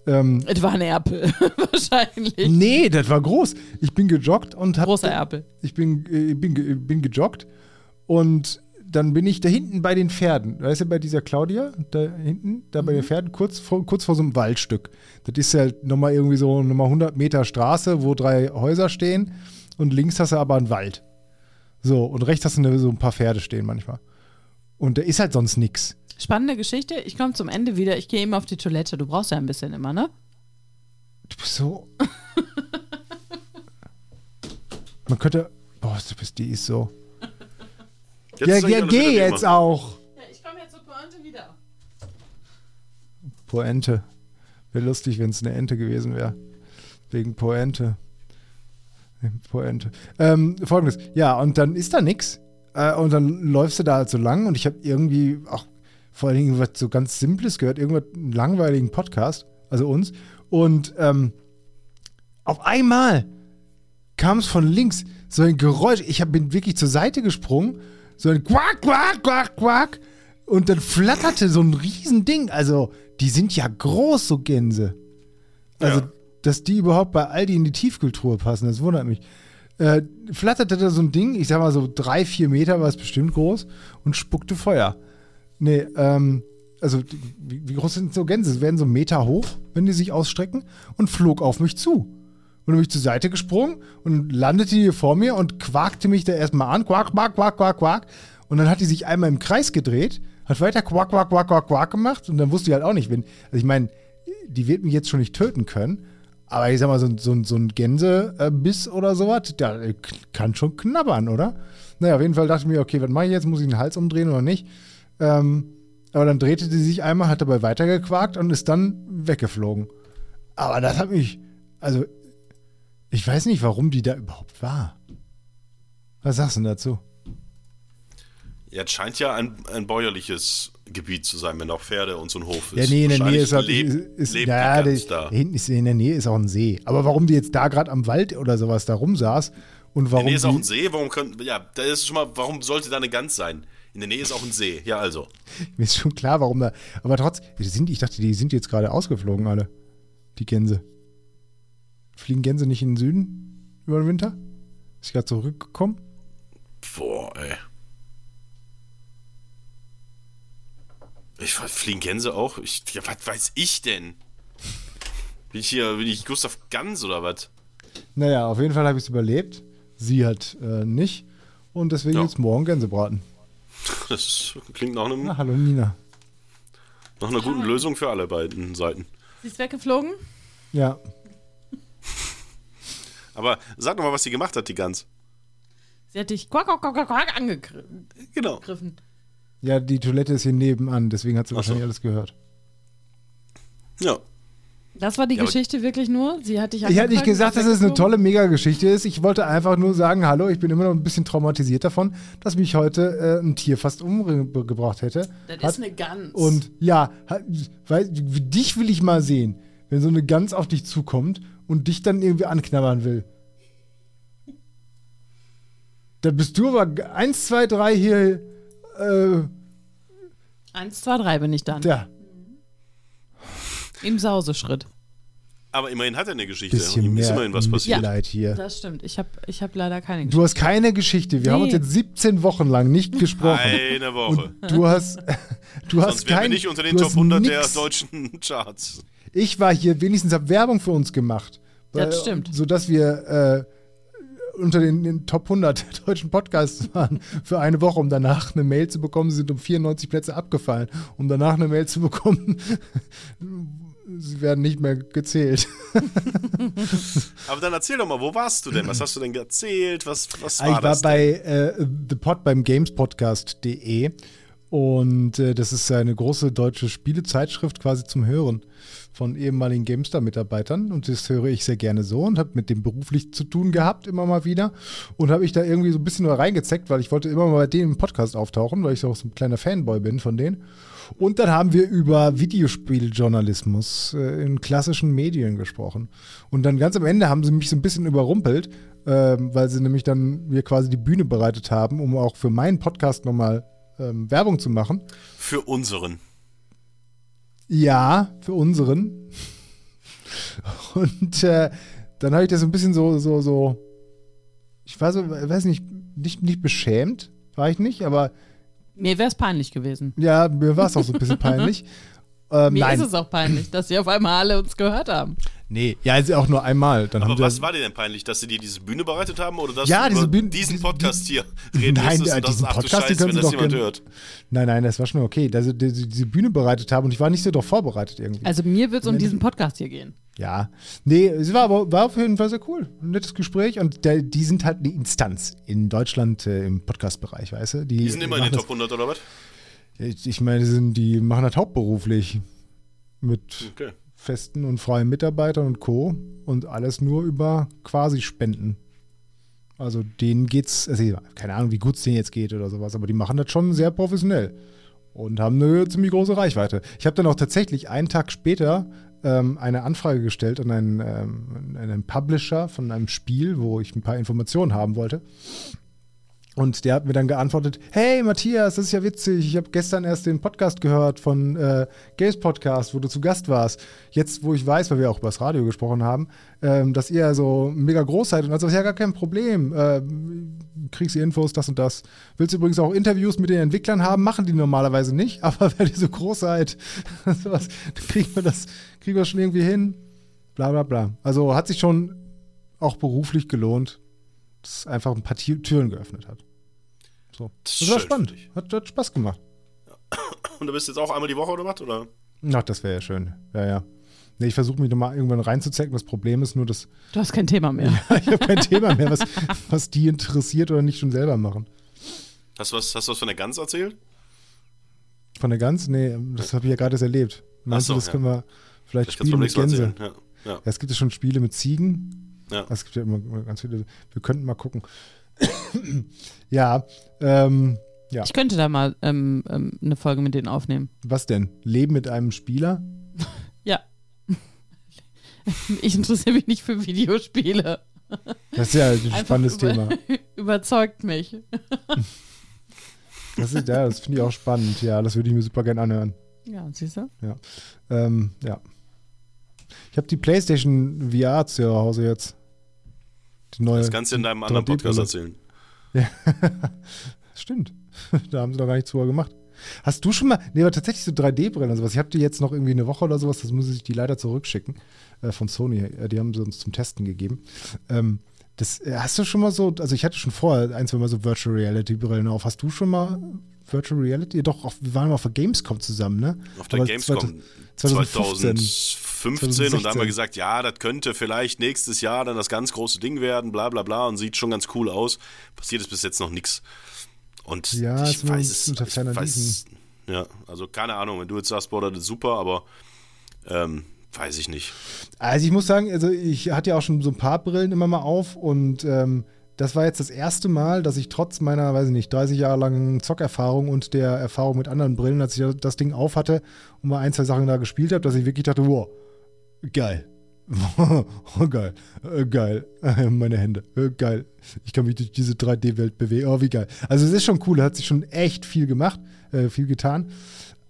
Speaker 2: Ähm,
Speaker 3: Es war ein Erpel, wahrscheinlich.
Speaker 2: nee, das war groß. Ich bin gejoggt und hab,
Speaker 3: Großer Erpel.
Speaker 2: ich bin, äh, bin, ge- bin gejoggt und dann bin ich da hinten bei den Pferden. Weißt du, bei dieser Claudia, da hinten, da bei den Pferden, kurz vor, kurz vor so einem Waldstück. Das ist ja nochmal irgendwie so nochmal 100 Meter Straße, wo drei Häuser stehen und links hast du aber einen Wald. So, und rechts hast du so ein paar Pferde stehen manchmal. Und da ist halt sonst nix.
Speaker 3: Spannende Geschichte. Ich komme zum Ende wieder. Ich gehe eben auf die Toilette. Du brauchst ja ein bisschen immer, ne?
Speaker 2: Du bist so. Man könnte. Boah, du bist, die ist so.
Speaker 1: Jetzt
Speaker 2: ja, ja, geh jetzt
Speaker 1: immer.
Speaker 2: auch.
Speaker 3: Ja, ich komme jetzt zur Pointe wieder.
Speaker 2: Poente. Wäre lustig, wenn es eine Ente gewesen wäre. Wegen Poente. Poente. Ähm, Folgendes. Ja, und dann ist da nichts. Äh, und dann läufst du da halt so lang und ich habe irgendwie auch vor allen Dingen was so ganz Simples gehört, irgendwas einen langweiligen Podcast, also uns. Und ähm, auf einmal kam es von links so ein Geräusch. Ich hab, bin wirklich zur Seite gesprungen. So ein Quack, Quack, Quack, Quack. Und dann flatterte so ein Riesending. Also, die sind ja groß, so Gänse. Also,
Speaker 1: Ja.
Speaker 2: dass die überhaupt bei Aldi in die Tiefkultur passen, das wundert mich. Äh, flatterte da so ein Ding, ich sag mal so drei, vier Meter war es bestimmt groß und spuckte Feuer. Nee, ähm, also wie, wie groß sind so Gänse? Sie werden so Meter hoch, wenn die sich ausstrecken und flog auf mich zu. Und bin ich zur Seite gesprungen und landete hier vor mir und quakte mich da erstmal an. Quack, quack, quack, quack, quack. Und dann hat die sich einmal im Kreis gedreht, hat weiter quack, quack, quack, quack, quack gemacht. Und dann wusste ich halt auch nicht, wenn. Also ich meine, die wird mich jetzt schon nicht töten können. Aber ich sag mal, so, ein- so, so ein Gänsebiss oder sowas, der kann schon knabbern, oder? Naja, auf jeden Fall dachte ich mir, okay, was mache ich jetzt? Muss ich den Hals umdrehen oder nicht? Ähm, aber dann drehte sie sich einmal, hat dabei weitergequakt und ist dann weggeflogen. Aber das hat mich, also, ich weiß nicht, warum die da überhaupt war. Was sagst du denn dazu?
Speaker 1: Ja, es scheint ja ein, ein bäuerliches Gebiet zu sein, wenn auch Pferde und so ein Hof
Speaker 2: Ja,
Speaker 1: ist.
Speaker 2: nee, in der Nähe ist, halt,
Speaker 1: lebt,
Speaker 2: ist,
Speaker 1: lebt
Speaker 2: ja,
Speaker 1: die Gans
Speaker 2: da, hinten ist in der Nähe ist auch ein See. Aber warum die jetzt da gerade am Wald oder sowas da rumsaß und
Speaker 1: In
Speaker 2: warum
Speaker 1: der Nähe ist auch ein See, warum können, ja, da ist schon mal, warum sollte da eine Gans sein? In der Nähe ist auch ein See, ja also.
Speaker 2: mir ist schon klar, warum da, aber trotz, die sind, ich dachte, die sind jetzt gerade ausgeflogen alle, die Gänse. Fliegen Gänse nicht in den Süden über den Winter? Ist gerade zurückgekommen?
Speaker 1: Boah, ey. Ich fliegen Gänse auch? Ich, ja, was weiß ich denn? Bin ich hier, bin ich Gustav Gans oder was?
Speaker 2: Naja, auf jeden Fall habe ich es überlebt. Sie hat äh, nicht. Und deswegen
Speaker 1: Ja.
Speaker 2: jetzt morgen Gänsebraten.
Speaker 1: Das klingt nach, einem,
Speaker 2: Na, hallo Nina.
Speaker 1: nach einer guten Lösung für alle beiden Seiten.
Speaker 3: Sie ist weggeflogen?
Speaker 2: Ja,
Speaker 1: Aber sag doch mal, was sie gemacht hat, die Gans.
Speaker 3: Sie hat dich quack, quack, quack, quack, angegriffen.
Speaker 1: Genau.
Speaker 2: ja, die Toilette ist hier nebenan, deswegen hat sie
Speaker 1: Ach so.
Speaker 2: wahrscheinlich alles gehört.
Speaker 1: Ja.
Speaker 3: Das war die
Speaker 1: Ja,
Speaker 3: Geschichte wirklich nur? Sie hat dich
Speaker 2: Ich hätte nicht gesagt, dass es eine tolle Mega-Geschichte ist. Ich wollte einfach nur sagen, hallo, ich bin immer noch ein bisschen traumatisiert davon, dass mich heute äh, ein Tier fast umgebracht hätte.
Speaker 3: Das
Speaker 2: Hat-
Speaker 3: ist eine Gans.
Speaker 2: Und ja, hat, weil, wie- dich will ich mal sehen, wenn so eine Gans auf dich zukommt und dich dann irgendwie anknabbern will. Da bist du aber eins, zwei, drei hier, äh,
Speaker 3: Eins, zwei, drei bin ich dann.
Speaker 2: da.
Speaker 3: Im Sauseschritt.
Speaker 1: Aber immerhin hat er eine Geschichte.
Speaker 2: Bisschen
Speaker 1: Ihm ist
Speaker 2: mehr
Speaker 1: immerhin was passiert.
Speaker 2: Mitleid hier.
Speaker 3: Das stimmt. Ich habe ich hab leider keine
Speaker 2: Du hast keine Geschichte. Wir haben uns
Speaker 3: Nee.
Speaker 2: jetzt 17 Wochen lang nicht gesprochen.
Speaker 1: Eine Woche.
Speaker 2: Und du hast, du hast
Speaker 1: wären wir
Speaker 2: kein,
Speaker 1: nicht unter den
Speaker 2: du
Speaker 1: Top
Speaker 2: hast
Speaker 1: 100 der
Speaker 2: nix.
Speaker 1: deutschen Charts.
Speaker 2: Ich war hier, wenigstens habe Werbung für uns gemacht.
Speaker 3: Das stimmt.
Speaker 2: Sodass wir äh, unter den, den Top 100 der deutschen Podcasts waren für eine Woche, um danach eine Mail zu bekommen. Sie sind um 94 Plätze abgefallen, um danach eine Mail zu bekommen. Sie werden nicht mehr gezählt.
Speaker 1: Aber dann erzähl doch mal, wo warst du denn? Was hast du denn erzählt? Was, was war
Speaker 2: ich war bei äh, The Pod beim gamespodcast.de und äh, das ist eine große deutsche Spielezeitschrift quasi zum Hören von ehemaligen GameStar-Mitarbeitern und das höre ich sehr gerne so und habe mit dem beruflich zu tun gehabt, immer mal wieder und habe ich da irgendwie so ein bisschen nur reingezeckt, weil ich wollte immer mal bei denen im Podcast auftauchen, weil ich auch so ein kleiner Fanboy bin von denen. Und dann haben wir über Videospieljournalismus äh, in klassischen Medien gesprochen. Und dann ganz am Ende haben sie mich so ein bisschen überrumpelt, ähm, weil sie nämlich dann mir quasi die Bühne bereitet haben, um auch für meinen Podcast nochmal ähm, Werbung zu machen.
Speaker 1: Für unseren.
Speaker 2: Ja, für unseren. Und äh, dann habe ich das so ein bisschen so, so, so. Ich war so, weiß nicht, nicht, nicht beschämt, war ich nicht, aber
Speaker 3: Mir wäre es peinlich gewesen.
Speaker 2: ja, mir war es auch so ein bisschen peinlich. Ähm,
Speaker 3: Mir
Speaker 2: nein,
Speaker 3: ist es auch peinlich, dass sie auf einmal alle uns gehört haben.
Speaker 2: Nee, ja, also auch nur einmal. Dann
Speaker 1: Aber
Speaker 2: haben
Speaker 1: was war dir denn peinlich, dass sie dir diese Bühne bereitet haben oder dass
Speaker 2: Ja,
Speaker 1: du
Speaker 2: diese
Speaker 1: über
Speaker 2: Bühne-
Speaker 1: diesen
Speaker 2: die-
Speaker 1: Podcast
Speaker 2: die-
Speaker 1: hier reden
Speaker 2: Nein,
Speaker 1: musstest
Speaker 2: äh,
Speaker 1: das
Speaker 2: diesen
Speaker 1: du
Speaker 2: Podcast, den
Speaker 1: Scheiße,
Speaker 2: können
Speaker 1: wenn
Speaker 2: sie
Speaker 1: das
Speaker 2: doch
Speaker 1: jemand
Speaker 2: gerne-
Speaker 1: hört.
Speaker 2: Nein, nein, das war schon okay. Also die, die, diese Bühne bereitet haben und ich war nicht so darauf vorbereitet irgendwie.
Speaker 3: Also mir wird es um diesen Podcast hier gehen.
Speaker 2: Ja, nee, es war aber war auf jeden Fall sehr cool. Ein nettes Gespräch und der, die sind halt die Instanz in Deutschland äh, im Podcast-Bereich, weißt du?
Speaker 1: Die sind immer in den Top 100 oder was?
Speaker 2: das, Ich, ich meine, die, sind, die machen das hauptberuflich mit
Speaker 1: Okay.
Speaker 2: Festen und freien Mitarbeitern und Co. Und alles nur über quasi Spenden. Also denen geht's, also keine Ahnung, wie gut es denen jetzt geht oder sowas, aber die machen das schon sehr professionell und haben eine ziemlich große Reichweite. Ich habe dann auch tatsächlich einen Tag später ähm, eine Anfrage gestellt an einen, ähm, einen Publisher von einem Spiel, wo ich ein paar Informationen haben wollte. Und der hat mir dann geantwortet: Hey Matthias, das ist ja witzig. Ich habe gestern erst den Podcast gehört von äh, Games Podcast, wo du zu Gast warst. Jetzt, wo ich weiß, weil wir auch über das Radio gesprochen haben, ähm, dass ihr so mega groß seid. Und also ist ja gar kein Problem. Äh, kriegst die Infos, das und das. Willst du übrigens auch Interviews mit den Entwicklern haben? Machen die normalerweise nicht, aber weil ihr so groß seid, sowas, kriegen wir das, kriegen wir schon irgendwie hin. Bla bla bla. Also hat sich schon auch beruflich gelohnt, dass es einfach ein paar Türen geöffnet hat. So. Das, das war spannend. Hat, hat, Spaß gemacht.
Speaker 1: Und du bist jetzt auch einmal die Woche oder was? Oder?
Speaker 2: Ach, das wäre ja schön. Ja, ja. Nee, ich versuche mich nochmal irgendwann reinzuzecken. Das Problem ist nur, dass.
Speaker 3: Du hast kein Thema mehr.
Speaker 2: Ja, ich habe kein Thema mehr, was, was die interessiert oder nicht schon selber machen.
Speaker 1: Hast du was, hast du was von der Gans erzählt?
Speaker 2: Von der Gans? Nee, das habe ich ja gerade erst erlebt. Meinst so, du, das ja. können wir vielleicht, vielleicht spielen mit Gänse? Ja, ja. es gibt ja schon Spiele mit Ziegen. Ja. Es gibt ja immer ganz viele. Wir könnten mal gucken. ja, ähm, ja.
Speaker 3: Ich könnte da mal ähm, ähm, eine Folge mit denen aufnehmen.
Speaker 2: Was denn? Leben mit einem Spieler?
Speaker 3: ja. Ich interessiere mich nicht für Videospiele.
Speaker 2: Das ist ja ein Einfach spannendes über, Thema.
Speaker 3: Überzeugt mich.
Speaker 2: Das, ist, ja, das finde ich auch spannend. Ja, das würde ich mir super gerne anhören.
Speaker 3: Ja, siehst du?
Speaker 2: Ja. Ähm, ja. Ich habe die PlayStation VR zu Hause jetzt.
Speaker 1: Die neue, das kannst du in deinem anderen Podcast erzählen.
Speaker 2: Ja, stimmt. da haben sie doch gar nichts vorher gemacht. Hast du schon mal, nee, aber tatsächlich so 3D-Brillen und sowas. Ich habe die jetzt noch irgendwie eine Woche oder sowas, das muss ich die leider zurückschicken äh, von Sony. Äh, die haben sie uns zum Testen gegeben. Ähm, das, äh, hast du schon mal so, also ich hatte schon vorher ein, zwei Mal so Virtual Reality-Brillen auf. Hast du schon mal Virtual Reality? Doch, auf, wir waren mal auf der Gamescom zusammen, ne?
Speaker 1: Auf der aber Gamescom 2015. 2015 und da haben wir gesagt, ja, das könnte vielleicht nächstes Jahr dann das ganz große Ding werden, bla bla bla und sieht schon ganz cool aus. Passiert ist bis jetzt noch nichts. Und
Speaker 2: ja,
Speaker 1: ich weiß es. Ich weiß, ja, also keine Ahnung, wenn du jetzt sagst, boah, das ist super, aber ähm, weiß ich nicht.
Speaker 2: Also ich muss sagen, also ich hatte ja auch schon so ein paar Brillen immer mal auf und ähm, das war jetzt das erste Mal, dass ich trotz meiner, weiß ich nicht, 30 Jahre langen Zockerfahrung und der Erfahrung mit anderen Brillen, als ich das Ding auf hatte und mal ein, zwei Sachen da gespielt habe, dass ich wirklich dachte, wow, geil. oh, geil. Äh, geil. Meine Hände. Äh, geil. Ich kann mich durch diese 3D-Welt bewegen. Oh, wie geil. Also es ist schon cool. Hat sich schon echt viel gemacht, äh, viel getan.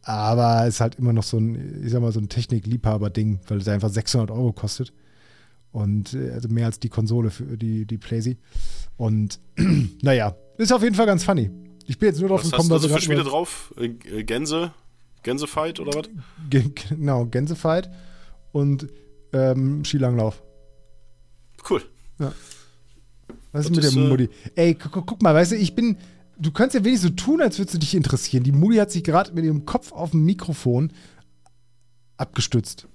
Speaker 2: Aber es ist halt immer noch so ein, ich sag mal, so ein Technik-Liebhaber-Ding, weil es einfach 600 Euro kostet. Und äh, also mehr als die Konsole für die, die Playsee. Und naja, ist auf jeden Fall ganz funny. Ich bin jetzt nur drauf
Speaker 1: was gekommen, hast du für Spiele drauf? Äh, Gänse? Gänsefight oder was?
Speaker 2: Genau, Gänsefight und ähm, Skilanglauf.
Speaker 1: Cool.
Speaker 2: Ja. Was ist mit der Mutti? Äh Ey, guck, guck, mal, weißt du, ich bin. Du kannst ja wenig so tun, als würdest du dich interessieren. Die Mutti hat sich gerade mit ihrem Kopf auf dem Mikrofon abgestützt.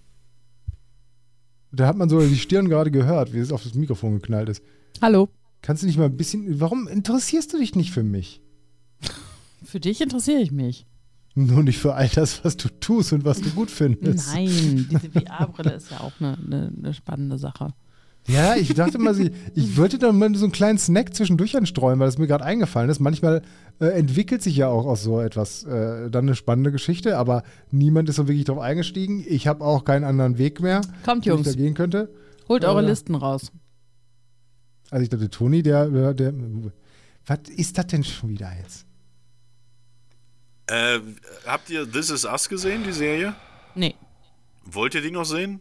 Speaker 2: Da hat man so die Stirn gerade gehört, wie es auf das Mikrofon geknallt ist.
Speaker 3: Hallo.
Speaker 2: Kannst du nicht mal ein bisschen. Warum interessierst du dich nicht für mich?
Speaker 3: Für dich interessiere ich mich.
Speaker 2: Nur nicht für all das, was du tust und was du gut findest.
Speaker 3: Nein, diese VR-Brille ist ja auch eine, eine, eine, spannende Sache.
Speaker 2: Ja, ich dachte mal, ich wollte da mal so einen kleinen Snack zwischendurch anstreuen, weil es mir gerade eingefallen ist. Manchmal äh, entwickelt sich ja auch aus so etwas äh, dann eine spannende Geschichte, aber niemand ist so wirklich drauf eingestiegen. Ich habe auch keinen anderen Weg mehr,
Speaker 3: Kommt, Jungs.
Speaker 2: ich da gehen könnte.
Speaker 3: Holt eure äh, Listen raus.
Speaker 2: Also ich dachte, Toni, der, der, der, was ist das denn schon wieder jetzt?
Speaker 1: Äh, habt ihr This Is Us gesehen, die Serie?
Speaker 3: Nee.
Speaker 1: Wollt ihr die noch sehen?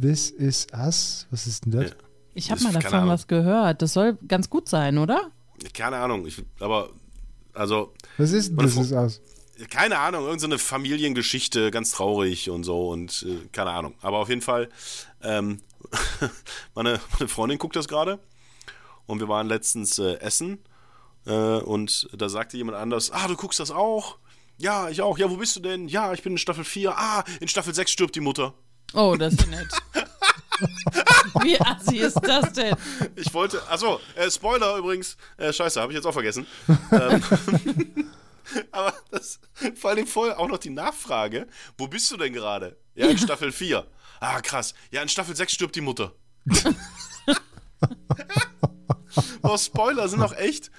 Speaker 2: This Is Us? Was ist denn das? Ja.
Speaker 3: Ich habe mal davon was gehört. Das soll ganz gut sein, oder?
Speaker 1: Keine Ahnung. Ich, aber, also.
Speaker 2: Was ist This Is Us?
Speaker 1: Keine Ahnung, irgendeine Familiengeschichte, ganz traurig und so und äh, keine Ahnung. Aber auf jeden Fall, ähm, meine, meine Freundin guckt das gerade und wir waren letztens äh, essen äh, und da sagte jemand anders, ah, du guckst das auch? Ja, ich auch. Ja, wo bist du denn? Ja, ich bin in Staffel 4. Ah, in Staffel 6 stirbt die Mutter.
Speaker 3: Oh, das ist nett. Wie assi ist das denn?
Speaker 1: Ich wollte, achso, äh, Spoiler übrigens. Äh, scheiße, habe ich jetzt auch vergessen. ähm, aber das, vor allem voll auch noch die Nachfrage, wo bist du denn gerade? Ja, in Staffel 4. Ah, krass. Ja, in Staffel 6 stirbt die Mutter. Boah, Spoiler sind auch echt.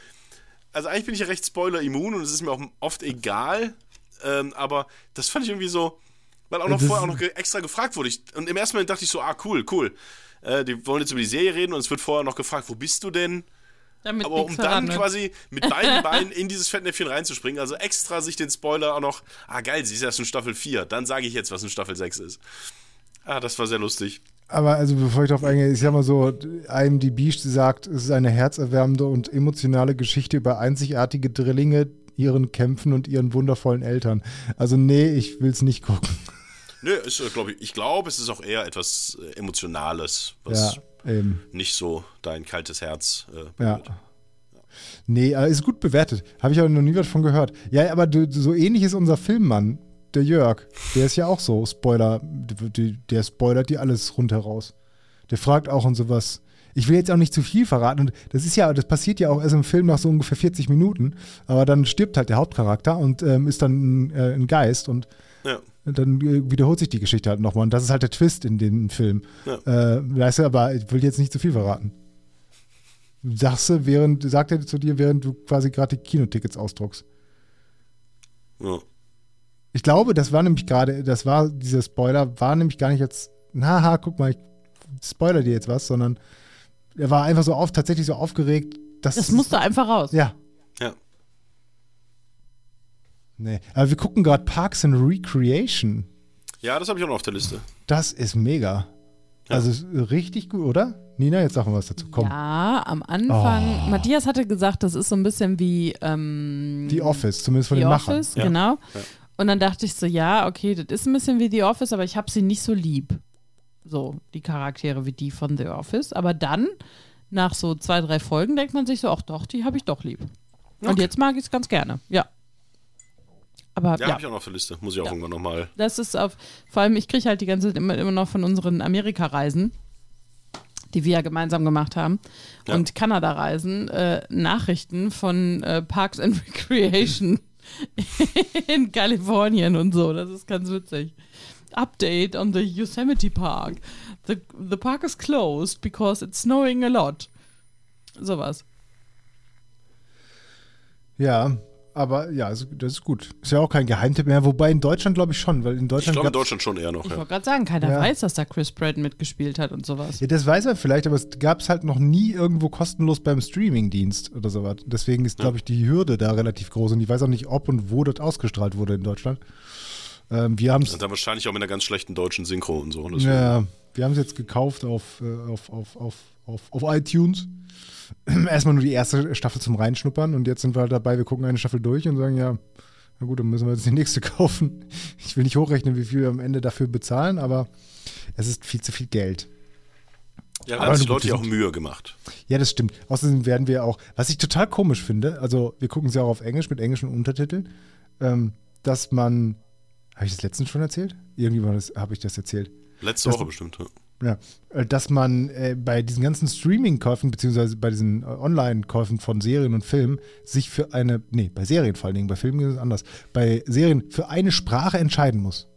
Speaker 1: Also eigentlich bin ich ja recht Spoiler-immun und es ist mir auch oft egal. Ähm, aber das fand ich irgendwie so, weil auch noch
Speaker 2: Das-
Speaker 1: vorher auch noch extra gefragt wurde. Ich, und im ersten Moment dachte ich so, ah, cool, cool. Äh, die wollen jetzt über die Serie reden und es wird vorher noch gefragt, wo bist du denn?
Speaker 3: Damit
Speaker 1: Aber um dann
Speaker 3: verraten wird.
Speaker 1: quasi mit beiden Beinen in dieses Fettnäpfchen reinzuspringen, also extra sich den Spoiler auch noch, ah geil, sie ist erst in Staffel 4, dann sage ich jetzt, was in Staffel 6 ist. Ah, das war sehr lustig.
Speaker 2: Aber also bevor ich darauf eingehe, ich sag mal so, IMDb sagt, es ist eine herzerwärmende und emotionale Geschichte über einzigartige Drillinge, ihren Kämpfen und ihren wundervollen Eltern. Also nee, ich will es nicht gucken.
Speaker 1: Nö, ist, äh, glaub ich, ich glaube, es ist auch eher etwas äh, Emotionales, was
Speaker 2: Ja,
Speaker 1: nicht so dein kaltes Herz äh,
Speaker 2: Ja.
Speaker 1: berührt.
Speaker 2: Nee, äh, ist gut bewertet. Habe ich aber noch nie was von gehört. Ja, aber du, so ähnlich ist unser Filmmann, der Jörg. Der ist ja auch so, Spoiler. Der, spoilert dir alles rundheraus. Der fragt auch und sowas. Ich will jetzt auch nicht zu viel verraten. Und das ist ja, das passiert ja auch erst im Film nach so ungefähr 40 Minuten. Aber dann stirbt halt der Hauptcharakter und ähm, ist dann äh, ein Geist und
Speaker 1: Ja.
Speaker 2: dann äh, wiederholt sich die Geschichte halt nochmal. Und das ist halt der Twist in dem Film.
Speaker 1: Ja.
Speaker 2: Äh, weißt du, aber ich will jetzt nicht zu viel verraten. Sagst du, während, sagt er zu dir, während du quasi gerade die Kinotickets ausdruckst.
Speaker 1: Ja.
Speaker 2: Ich glaube, das war nämlich gerade, das war, dieser Spoiler war nämlich gar nicht jetzt, haha, guck mal, ich spoiler dir jetzt was, sondern er war einfach so auf, tatsächlich so aufgeregt, dass.
Speaker 3: Das musste einfach raus.
Speaker 2: Ja.
Speaker 1: Ja.
Speaker 2: Nee. Aber wir gucken gerade Parks and Recreation.
Speaker 1: ja, das habe ich auch noch auf der Liste.
Speaker 2: Das ist mega.
Speaker 1: Ja.
Speaker 2: Also ist richtig gut, oder? Nina, jetzt sagen wir was dazu. Komm.
Speaker 3: Ja, am Anfang.
Speaker 2: Oh.
Speaker 3: Matthias hatte gesagt, das ist so ein bisschen wie ähm,
Speaker 2: The Office, zumindest von
Speaker 3: The
Speaker 2: den Machern.
Speaker 3: Office,
Speaker 1: Ja.
Speaker 3: genau.
Speaker 1: Ja.
Speaker 3: Und dann dachte ich so, ja, okay, das ist ein bisschen wie The Office, aber ich habe sie nicht so lieb. So, die Charaktere wie die von The Office. Aber dann, nach so zwei, drei Folgen, denkt man sich so, ach doch, die habe ich doch lieb. Und
Speaker 1: Okay.
Speaker 3: jetzt mag ich es ganz gerne, ja. Aber
Speaker 1: Ja,
Speaker 3: ja,
Speaker 1: habe ich auch noch auf der Liste. Muss ich auch
Speaker 3: Ja.
Speaker 1: irgendwann nochmal.
Speaker 3: das ist auf, vor allem ich kriege halt die ganze Zeit immer, immer noch von unseren Amerika-Reisen, die wir ja gemeinsam gemacht haben,
Speaker 1: Ja.
Speaker 3: und Kanada-Reisen, äh, Nachrichten von äh, Parks and Recreation in Kalifornien und so. Das ist ganz witzig. Update on the Yosemite Park. The, the park is closed because it's snowing a lot. Sowas.
Speaker 2: Ja, aber ja, also, das ist gut. Ist ja auch kein Geheimtipp mehr, wobei in Deutschland glaube ich schon, weil in
Speaker 1: Ich
Speaker 2: Deutschland
Speaker 1: glaube in Deutschland schon eher noch.
Speaker 3: Ich
Speaker 1: Ja.
Speaker 3: wollte gerade sagen, keiner
Speaker 2: Ja.
Speaker 3: weiß, dass da Chris Pratt mitgespielt hat und sowas.
Speaker 2: Ja, das weiß er vielleicht, aber es gab es halt noch nie irgendwo kostenlos beim Streamingdienst oder sowas. Deswegen ist, glaube ich, die Hürde da relativ groß und ich weiß auch nicht, ob und wo das ausgestrahlt wurde in Deutschland. Ähm, wir haben es
Speaker 1: Und dann wahrscheinlich auch mit einer ganz schlechten deutschen Synchro und so. Deswegen-
Speaker 2: ja, wir haben es jetzt gekauft auf, äh, auf, auf, auf, auf, auf iTunes. Erstmal nur die erste Staffel zum Reinschnuppern und jetzt sind wir halt dabei, wir gucken eine Staffel durch und sagen, ja, na gut, dann müssen wir jetzt die nächste kaufen. Ich will nicht hochrechnen, wie viel wir am Ende dafür bezahlen, aber es ist viel zu viel Geld.
Speaker 1: Ja, da
Speaker 2: Aber
Speaker 1: haben sich Leute ja auch Mühe gemacht.
Speaker 2: Ja, das stimmt. Außerdem werden wir auch, was ich total komisch finde, also wir gucken es ja auch auf Englisch mit englischen Untertiteln, ähm, dass man, habe ich das letztens schon erzählt? Irgendwann habe ich das erzählt.
Speaker 1: Letzte
Speaker 2: Das-
Speaker 1: Woche bestimmt. Ja.
Speaker 2: Ja, äh, dass man äh, bei diesen ganzen Streaming-Käufen, beziehungsweise bei diesen äh, Online-Käufen von Serien und Filmen, sich für eine, nee, bei Serien vor allen Dingen, bei Filmen ist es anders, bei Serien für eine Sprache entscheiden muss.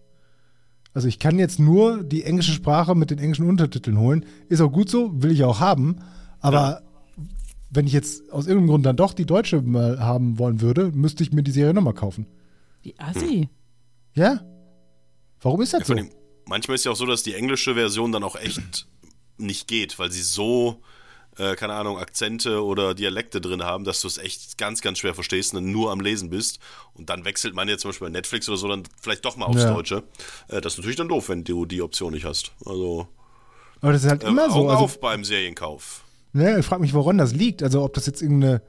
Speaker 2: Also ich kann jetzt nur die englische Sprache mit den englischen Untertiteln holen. Ist auch gut so, will ich auch haben. Aber wenn ich jetzt aus irgendeinem Grund dann doch die deutsche mal haben wollen würde, müsste ich mir die Serie nochmal kaufen.
Speaker 3: Wie assi.
Speaker 2: Ja? Warum ist das
Speaker 1: Ja,
Speaker 2: so?
Speaker 1: Manchmal ist ja auch so, dass die englische Version dann auch echt nicht geht, weil sie so, äh, keine Ahnung, Akzente oder Dialekte drin haben, dass du es echt ganz, ganz schwer verstehst und dann nur am Lesen bist. Und dann wechselt man jetzt zum Beispiel bei Netflix oder so dann vielleicht doch mal aufs
Speaker 2: Ja.
Speaker 1: Deutsche. Äh, das ist natürlich dann doof, wenn du die Option nicht hast. Also
Speaker 2: Aber das ist halt
Speaker 1: äh,
Speaker 2: immer so.
Speaker 1: Augen
Speaker 2: Also,
Speaker 1: auf beim Serienkauf.
Speaker 2: Ne, ich frage mich, woran das liegt. Also ob das jetzt irgendeine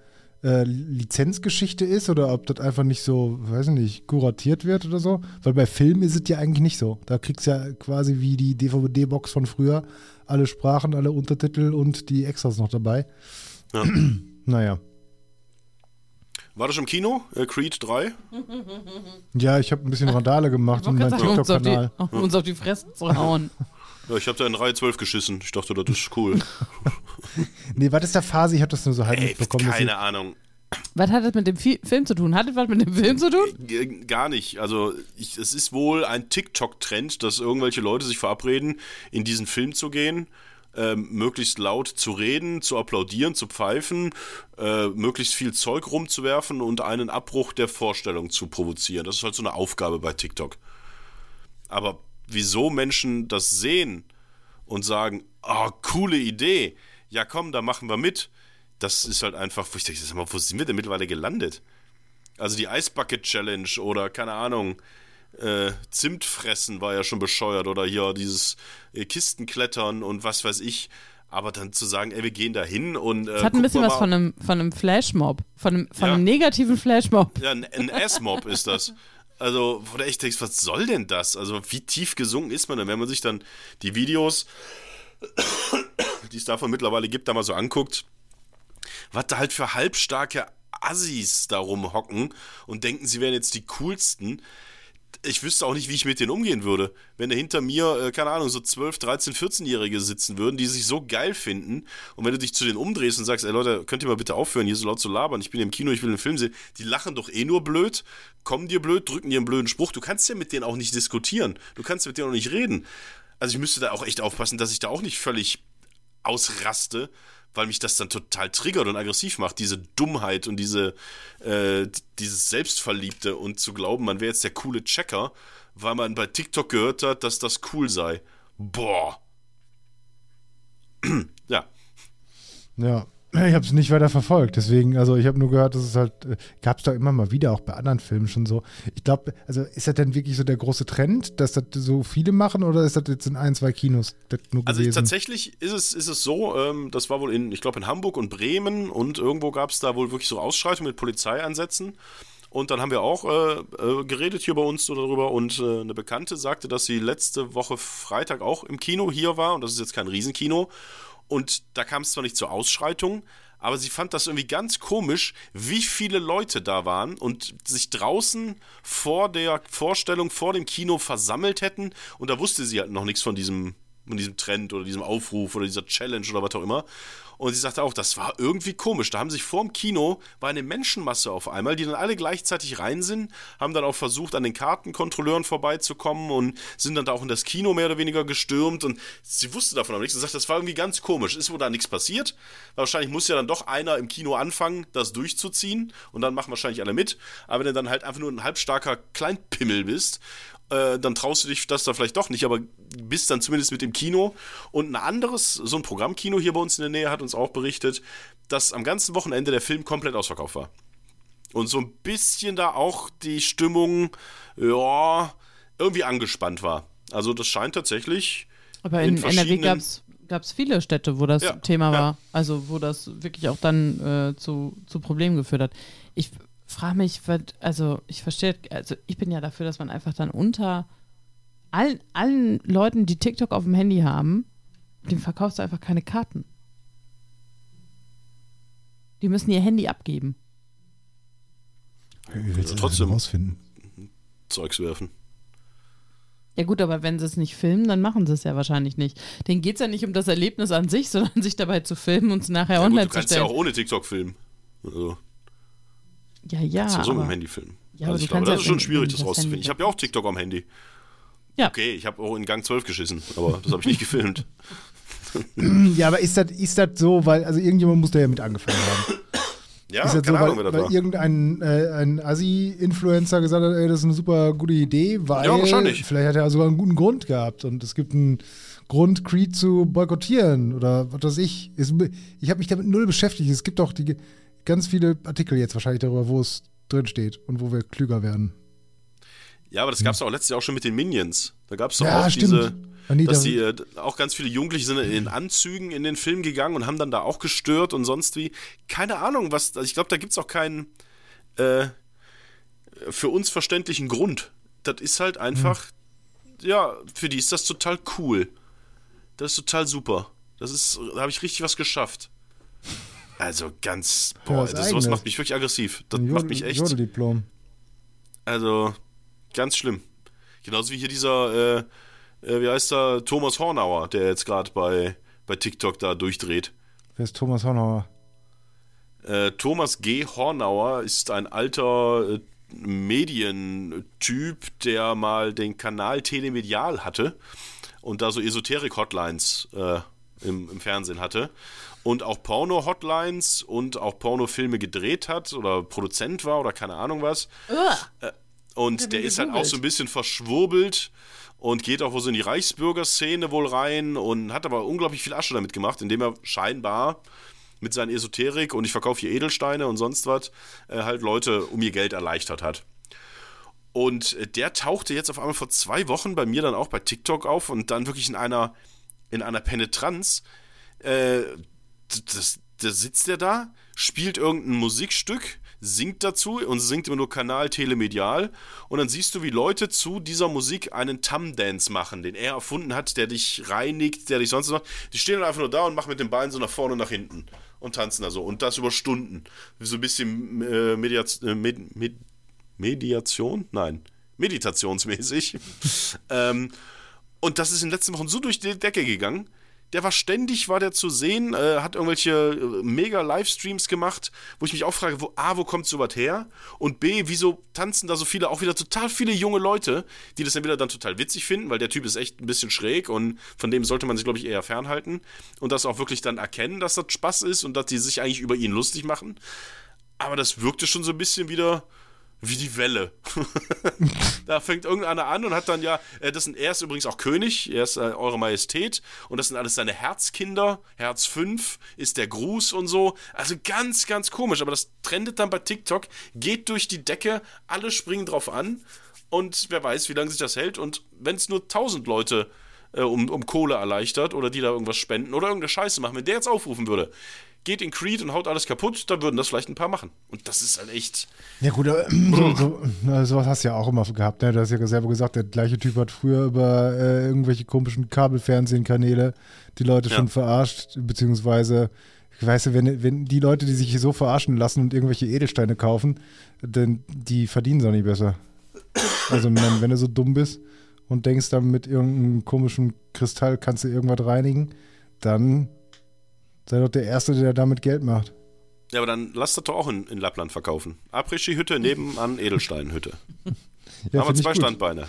Speaker 2: äh, Lizenzgeschichte ist oder ob das einfach nicht so, weiß ich nicht, kuratiert wird oder so. Weil bei Filmen ist es ja eigentlich nicht so. Da kriegst du ja quasi wie die DVD-Box von früher alle Sprachen, alle Untertitel und die Extras noch dabei.
Speaker 1: Ja.
Speaker 2: Naja.
Speaker 1: War das im Kino? Äh, Creed 3?
Speaker 2: Ja, ich habe ein bisschen Randale gemacht
Speaker 3: um uns auf, die,
Speaker 2: TikTok-Kanal.
Speaker 3: um uns auf die Fresse zu hauen.
Speaker 1: Ja, ich habe da in Reihe 12 geschissen. Ich dachte, das ist cool.
Speaker 2: Nee, was ist der Phase? Ich habe das nur so halb
Speaker 1: Ey,
Speaker 2: mitbekommen.
Speaker 1: keine Ahnung.
Speaker 3: Was hat das mit dem Fi Film zu tun? Hat das was mit dem Film zu tun?
Speaker 1: G- Gar nicht. Also ich, es ist wohl ein TikTok-Trend, dass irgendwelche Leute sich verabreden, in diesen Film zu gehen, ähm, möglichst laut zu reden, zu applaudieren, zu pfeifen, äh, möglichst viel Zeug rumzuwerfen und einen Abbruch der Vorstellung zu provozieren. Das ist halt so eine Aufgabe bei TikTok. Aber wieso Menschen das sehen und sagen, oh, coole Idee, ja komm, da machen wir mit, das ist halt einfach, wo ich denke, sag mal, wo sind wir denn mittlerweile gelandet? Also die Eisbucket Challenge oder keine Ahnung, äh, Zimt fressen war ja schon bescheuert oder hier dieses äh, Kistenklettern und was weiß ich. Aber dann zu sagen, ey, wir gehen da hin und. Äh,
Speaker 3: Es hat ein bisschen was von einem, von einem Flashmob. Von einem, von
Speaker 1: Ja.
Speaker 3: einem negativen Flashmob.
Speaker 1: Ja, ein, ein Ass-Mob ist das. Also, wo du echt denkst, was soll denn das? Also, wie tief gesunken ist man denn, wenn man sich dann die Videos, die es davon mittlerweile gibt, da mal so anguckt, was da halt für halbstarke Assis da rumhocken und denken, sie wären jetzt die coolsten. Ich wüsste auch nicht, wie ich mit denen umgehen würde. Wenn da hinter mir, äh, keine Ahnung, so 12, 13, 14-Jährige sitzen würden, die sich so geil finden und wenn du dich zu denen umdrehst und sagst, ey Leute, könnt ihr mal bitte aufhören, hier so laut zu labern, ich bin im Kino, ich will einen Film sehen, die lachen doch eh nur blöd, kommen dir blöd, drücken dir einen blöden Spruch, du kannst ja mit denen auch nicht diskutieren, du kannst mit denen auch nicht reden. Also ich müsste da auch echt aufpassen, dass ich da auch nicht völlig ausraste, weil mich das dann total triggert und aggressiv macht, diese Dummheit und diese, äh, dieses Selbstverliebte und zu glauben, man wäre jetzt der coole Checker, weil man bei TikTok gehört hat, dass das cool sei. Boah. ja.
Speaker 2: Ja, ich habe es nicht weiter verfolgt. Deswegen, also ich habe nur gehört, dass es halt, gab es doch immer mal wieder auch bei anderen Filmen schon so. Ich glaube, also ist das denn wirklich so der große Trend, dass das so viele machen oder ist das jetzt in ein, zwei Kinos
Speaker 1: Also
Speaker 2: gewesen?
Speaker 1: tatsächlich ist es, ist es so, ähm, das war wohl in, ich glaube in Hamburg und Bremen und irgendwo gab es da wohl wirklich so Ausschreitungen mit Polizeieinsätzen. Und dann haben wir auch äh, äh, geredet hier bei uns so darüber und äh, eine Bekannte sagte, dass sie letzte Woche Freitag auch im Kino hier war und das ist jetzt kein Riesenkino. Und da kam es zwar nicht zur Ausschreitung, aber sie fand das irgendwie ganz komisch, wie viele Leute da waren und sich draußen vor der Vorstellung, vor dem Kino versammelt hätten. Und da wusste sie halt noch nichts von diesem, von diesem Trend oder diesem Aufruf oder dieser Challenge oder was auch immer. Und sie sagte auch, das war irgendwie komisch. Da haben sich vorm Kino, war eine Menschenmasse auf einmal, die dann alle gleichzeitig rein sind, haben dann auch versucht, an den Kartenkontrolleuren vorbeizukommen und sind dann da auch in das Kino mehr oder weniger gestürmt. Und sie wusste davon aber nichts und sagt, das war irgendwie ganz komisch. Ist wohl da nichts passiert. Wahrscheinlich muss ja dann doch einer im Kino anfangen, das durchzuziehen. Und dann machen wahrscheinlich alle mit. Aber wenn du dann halt einfach nur ein halbstarker Kleinpimmel bist, äh, dann traust du dich das da vielleicht doch nicht, aber bist dann zumindest mit im Kino. Und ein anderes, so ein Programmkino hier bei uns in der Nähe hat uns auch berichtet, dass am ganzen Wochenende der Film komplett ausverkauft war. Und so ein bisschen da auch die Stimmung, ja, irgendwie angespannt war. Also das scheint tatsächlich.
Speaker 3: Aber
Speaker 1: in
Speaker 3: in, NRW
Speaker 1: verschiedenen-
Speaker 3: gab es gab es viele Städte, wo das
Speaker 1: Ja,
Speaker 3: Thema
Speaker 1: ja.
Speaker 3: war. Also wo das wirklich auch dann äh, zu, zu Problemen geführt hat. Ich frage mich, was, also ich verstehe, also ich bin ja dafür, dass man einfach dann unter allen, allen Leuten, die TikTok auf dem Handy haben, dem verkaufst du einfach keine Karten. Die müssen ihr Handy abgeben.
Speaker 2: Wie willst du
Speaker 1: trotzdem.
Speaker 2: denn rausfinden?
Speaker 1: Zeugs werfen.
Speaker 3: Ja gut, aber wenn sie es nicht filmen, dann machen sie es ja wahrscheinlich nicht. Denen geht es ja nicht um das Erlebnis an sich, sondern sich dabei zu filmen und es nachher
Speaker 1: Ja, gut,
Speaker 3: online
Speaker 1: du
Speaker 3: zu
Speaker 1: kannst ja
Speaker 3: stellen.
Speaker 1: auch ohne TikTok filmen. Also,
Speaker 3: ja, ja.
Speaker 1: kannst du so mit
Speaker 3: aber-
Speaker 1: dem Handy filmen.
Speaker 3: Ja, aber
Speaker 1: also ich glaube, das ist schon schwierig, das
Speaker 3: das
Speaker 1: rauszufinden. Ich habe ja auch TikTok am Handy.
Speaker 3: Ja.
Speaker 1: Okay, ich habe auch in Gang 12 geschissen, aber das habe ich nicht gefilmt.
Speaker 2: Ja, aber ist das ist das so, weil, also irgendjemand muss da ja mit angefangen haben.
Speaker 1: Ja,
Speaker 2: ist das
Speaker 1: keine
Speaker 2: so,
Speaker 1: Ahnung,
Speaker 2: weil,
Speaker 1: das
Speaker 2: weil
Speaker 1: war.
Speaker 2: irgendein äh, ein Assi-Influencer gesagt hat, ey, das ist eine super gute Idee, weil
Speaker 1: Ja, wahrscheinlich.
Speaker 2: vielleicht hat er sogar einen guten Grund gehabt und es gibt einen Grund, Creed zu boykottieren oder was weiß ich. Ist, ich habe mich damit null beschäftigt. Es gibt auch die, ganz viele Artikel jetzt wahrscheinlich darüber, wo es drin steht und wo wir klüger werden.
Speaker 1: Ja, aber das gab es auch letztes Jahr auch schon mit den Minions. Da gab es doch
Speaker 2: Ja,
Speaker 1: auch
Speaker 2: stimmt.
Speaker 1: diese,
Speaker 2: Ah, nee,
Speaker 1: dass
Speaker 2: da-
Speaker 1: die, äh, auch ganz viele Jugendliche sind in Anzügen in den Film gegangen und haben dann da auch gestört und sonst wie. Keine Ahnung, was, also ich glaube, da gibt es auch keinen äh, für uns verständlichen Grund. Das ist halt einfach, ja, für die ist das total cool. Das ist total super. Das ist, da habe ich richtig was geschafft. Also ganz, boah, das, sowas macht mich wirklich aggressiv. Das
Speaker 2: Ein
Speaker 1: macht
Speaker 2: Jodel-
Speaker 1: mich echt.
Speaker 2: Jodeldiplom.
Speaker 1: Also, ganz schlimm. Genauso wie hier dieser, äh, äh, wie heißt er, Thomas Hornauer, der jetzt gerade bei, bei TikTok da durchdreht.
Speaker 2: Wer ist Thomas Hornauer?
Speaker 1: Äh, Thomas G. Hornauer ist ein alter äh, Medientyp, der mal den Kanal Telemedial hatte und da so Esoterik-Hotlines äh, im, im Fernsehen hatte und auch Porno-Hotlines und auch Pornofilme gedreht hat oder Produzent war oder keine Ahnung was. Äh, und der ist halt auch so ein bisschen verschwurbelt und geht auch wohl so in die Reichsbürgerszene wohl rein und hat aber unglaublich viel Asche damit gemacht, indem er scheinbar mit seiner Esoterik und ich verkaufe hier Edelsteine und sonst was äh, halt Leute um ihr Geld erleichtert hat. Und äh, der tauchte jetzt auf einmal vor zwei Wochen bei mir dann auch bei TikTok auf und dann wirklich in einer, in einer Penetranz. Äh, da sitzt er da, spielt irgendein Musikstück, singt dazu und singt immer nur Kanal telemedial und dann siehst du, wie Leute zu dieser Musik einen Tum-Dance machen, den er erfunden hat, der dich reinigt, der dich sonst macht. Die stehen dann einfach nur da und machen mit den Beinen so nach vorne und nach hinten und tanzen da so und das über Stunden. So ein bisschen äh, Mediaz äh, Med Med Mediation? Nein, meditationsmäßig. ähm, und das ist in den letzten Wochen so durch die Decke gegangen, der war ständig, war der zu sehen, äh, hat irgendwelche äh, mega Livestreams gemacht, wo ich mich auch frage, wo, A, wo kommt sowas her? Und B, wieso tanzen da so viele, auch wieder total viele junge Leute, die das dann wieder dann total witzig finden, weil der Typ ist echt ein bisschen schräg und von dem sollte man sich, glaube ich, eher fernhalten und das auch wirklich dann erkennen, dass das Spaß ist und dass die sich eigentlich über ihn lustig machen. Aber das wirkte schon so ein bisschen wieder, wie die Welle. da fängt irgendeiner an und hat dann ja, äh, das sind, er ist übrigens auch König, er ist äh, Eure Majestät und das sind alles seine Herzkinder. Herz 5 ist der Gruß und so. Also ganz, ganz komisch, aber das trendet dann bei TikTok, geht durch die Decke, alle springen drauf an und wer weiß, wie lange sich das hält und wenn es nur 1000 Leute äh, um, um Kohle erleichtert oder die da irgendwas spenden oder irgendeine Scheiße machen, wenn der jetzt aufrufen würde, geht in Creed und haut alles kaputt, dann würden das vielleicht ein paar machen. Und das ist halt echt.
Speaker 2: Ja, gut, aber so, so, na, sowas hast du ja auch immer gehabt. Ne? Du hast ja selber gesagt, der gleiche Typ hat früher über äh, irgendwelche komischen Kabelfernsehkanäle die Leute
Speaker 1: Ja.
Speaker 2: schon verarscht, beziehungsweise. Weißt du, wenn, wenn die Leute, die sich so verarschen lassen und irgendwelche Edelsteine kaufen, dann die verdienen es auch nicht besser. Also wenn, wenn du so dumm bist und denkst, dann mit irgendeinem komischen Kristall kannst du irgendwas reinigen, dann sei doch der Erste, der damit Geld macht.
Speaker 1: Ja, aber dann lasst das doch auch in, in Lappland verkaufen. Après-Ski-Hütte nebenan Edelsteinhütte.
Speaker 2: Ja,
Speaker 1: haben wir zwei. Standbeine.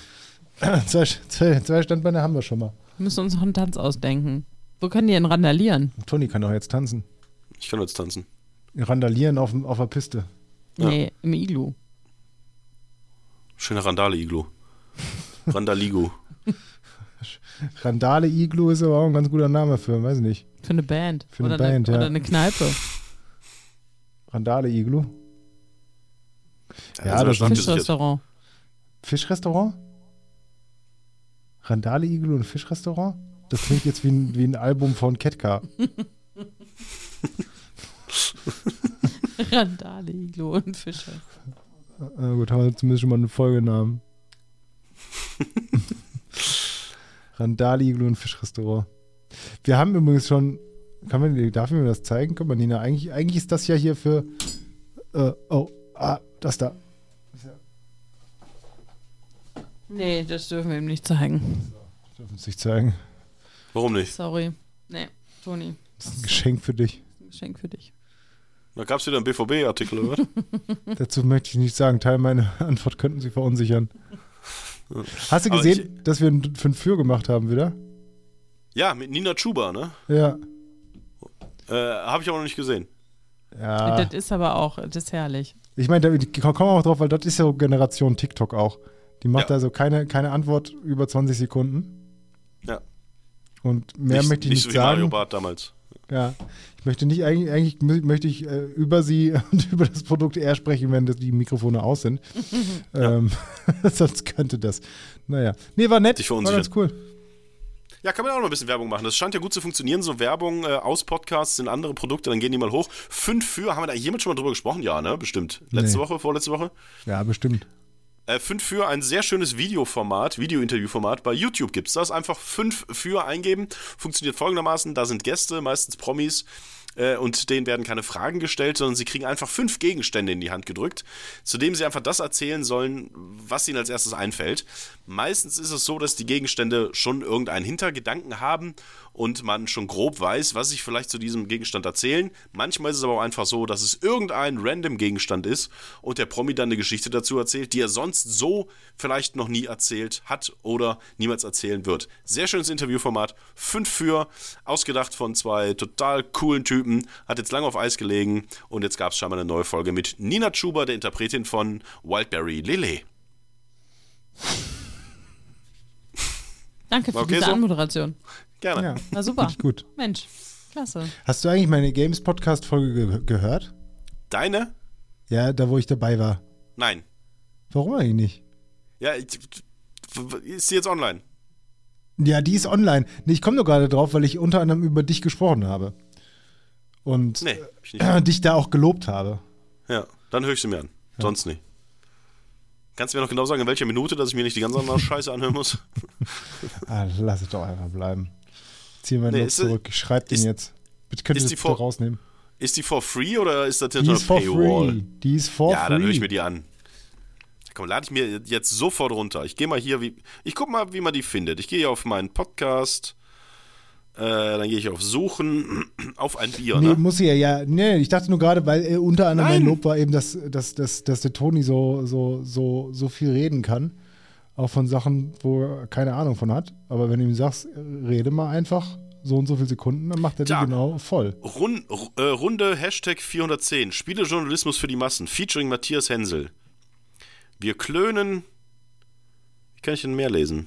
Speaker 2: Zwei, zwei, zwei Standbeine haben wir schon mal.
Speaker 3: Wir müssen uns noch einen Tanz ausdenken. Wo können die denn randalieren?
Speaker 2: Toni kann doch jetzt tanzen.
Speaker 1: Ich kann jetzt tanzen.
Speaker 2: Randalieren auf, auf der Piste.
Speaker 1: Ja.
Speaker 3: Nee, im Iglu.
Speaker 1: Schöner Randale-Iglu. Randaligu.
Speaker 2: Randale Iglu ist aber auch ein ganz guter Name für, weiß nicht.
Speaker 3: Für eine Band.
Speaker 2: Für eine
Speaker 3: oder
Speaker 2: Band,
Speaker 3: eine,
Speaker 2: ja.
Speaker 3: Oder eine Kneipe.
Speaker 2: Randale Iglu. Ja,
Speaker 1: Also,
Speaker 2: das.
Speaker 3: Fischrestaurant.
Speaker 2: Fischrestaurant? Randale Iglu und Fischrestaurant? Das klingt jetzt wie ein, wie ein Album von Ketka.
Speaker 3: Randale, Iglu und Fische.
Speaker 2: Äh, gut, haben wir zumindest schon mal einen Folgenamen. Und Fischrestaurant. Wir haben übrigens schon. Kann man, darf ich mir das zeigen? Guck mal, Nina, eigentlich, eigentlich ist das ja hier für. Äh, oh, ah, das da.
Speaker 3: Nee, das dürfen wir ihm nicht zeigen.
Speaker 2: Dürfen es nicht zeigen.
Speaker 1: Warum nicht?
Speaker 3: Sorry. Nee, Toni,
Speaker 2: Das ist ein Geschenk für dich.
Speaker 3: ein Geschenk für dich.
Speaker 1: Da gab es wieder einen BVB-Artikel, oder? was?
Speaker 2: Dazu möchte ich nicht sagen. Teil meiner Antwort könnten Sie verunsichern. Hast du gesehen, dass wir ein Fünf für gemacht haben wieder?
Speaker 1: ja, mit Nina Chuba, ne?
Speaker 2: Ja.
Speaker 1: Äh, Habe ich aber noch nicht gesehen.
Speaker 2: Ja.
Speaker 3: Das ist aber auch, das ist herrlich.
Speaker 2: Ich meine, da ich komme auch drauf, weil das ist ja so Generation TikTok auch. Die macht
Speaker 1: Ja.
Speaker 2: also keine, keine Antwort über 20 Sekunden.
Speaker 1: Ja.
Speaker 2: Und mehr
Speaker 1: nicht,
Speaker 2: möchte ich nicht,
Speaker 1: so wie Mario
Speaker 2: sagen.
Speaker 1: Bart damals.
Speaker 2: Ja. Ich möchte nicht, eigentlich, eigentlich mö- möchte ich äh, über sie und über das Produkt eher sprechen, wenn das die Mikrofone aus sind. ähm, sonst könnte das. Naja. Nee, war nett.
Speaker 1: Dich
Speaker 2: War ganz cool.
Speaker 1: Ja, kann man auch noch ein bisschen Werbung machen. Das scheint ja gut zu funktionieren. So Werbung äh, aus Podcasts sind andere Produkte, dann gehen die mal hoch. Fünf für, haben wir da jemand schon mal drüber gesprochen? Ja, ne? Bestimmt. Letzte
Speaker 2: Nee.
Speaker 1: Woche, vorletzte Woche?
Speaker 2: Ja, bestimmt.
Speaker 1: Äh, 5 für ein sehr schönes Videoformat, Video-Interview-Format bei YouTube gibt's das. Einfach 5 für eingeben. Funktioniert folgendermaßen: Da sind Gäste, meistens Promis, äh, und denen werden keine Fragen gestellt, sondern sie kriegen einfach fünf Gegenstände in die Hand gedrückt, zu dem sie einfach das erzählen sollen, was ihnen als erstes einfällt. Meistens ist es so, dass die Gegenstände schon irgendeinen Hintergedanken haben und man schon grob weiß, was sich vielleicht zu diesem Gegenstand erzählen. Manchmal ist es aber auch einfach so, dass es irgendein random Gegenstand ist und der Promi dann eine Geschichte dazu erzählt, die er sonst so vielleicht noch nie erzählt hat oder niemals erzählen wird. Sehr schönes Interviewformat. Fünf für, ausgedacht von zwei total coolen Typen, hat jetzt lange auf Eis gelegen und jetzt gab es scheinbar eine neue Folge mit Nina Chuba, der Interpretin von Wildberry Lele.
Speaker 3: Danke für
Speaker 1: Okay,
Speaker 3: diese
Speaker 1: so?
Speaker 3: Anmoderation.
Speaker 1: Gerne.
Speaker 2: Ja,
Speaker 3: War super.
Speaker 2: Richtig gut.
Speaker 3: Mensch, klasse.
Speaker 2: Hast du eigentlich meine Games-Podcast-Folge ge gehört?
Speaker 1: Deine?
Speaker 2: Ja, da wo ich dabei war.
Speaker 1: Nein.
Speaker 2: Warum eigentlich nicht?
Speaker 1: Ja, ich- ist sie jetzt online?
Speaker 2: Ja, die ist online. Nee, ich komme nur gerade drauf, weil ich unter anderem über dich gesprochen habe. Und
Speaker 1: Nee, hab ich nicht.
Speaker 2: äh, dich da auch gelobt habe.
Speaker 1: Ja, dann höre ich sie mir an. Sonst nicht. Kannst du mir noch genau sagen, in welcher Minute, dass ich mir nicht die ganze andere Scheiße anhören muss?
Speaker 2: Ah, lass es doch einfach bleiben. Zieh meinen
Speaker 1: Nee, ist-
Speaker 2: zurück. Ich schreib den jetzt. Bitte könnt ihr das
Speaker 1: vor-
Speaker 2: rausnehmen.
Speaker 1: Ist die for free oder ist das hinter
Speaker 2: for
Speaker 1: Paywall?
Speaker 2: free. Die ist for
Speaker 1: ja,
Speaker 2: free.
Speaker 1: dann höre ich mir die an. Komm, lade ich mir jetzt sofort runter. Ich gehe mal hier, wie, ich guck mal, wie man die findet. Ich gehe hier auf meinen Podcast, äh, dann gehe ich auf Suchen, auf ein Bier,
Speaker 2: Nee,
Speaker 1: ne?
Speaker 2: muss sie ja, ja. Nee, ich dachte nur gerade, weil äh, unter anderem mein
Speaker 1: Nein.
Speaker 2: Lob war eben, dass, dass, dass, dass der Toni so, so, so, so viel reden kann. Auch von Sachen, wo er keine Ahnung von hat. Aber wenn du ihm sagst, rede mal einfach so und so viele Sekunden, dann macht er die
Speaker 1: Ja.
Speaker 2: genau voll.
Speaker 1: Run, Ru- äh, Runde Hashtag 410. Spielejournalismus für die Massen. Featuring Matthias Hensel. Wir klönen. Wie kann ich denn mehr lesen?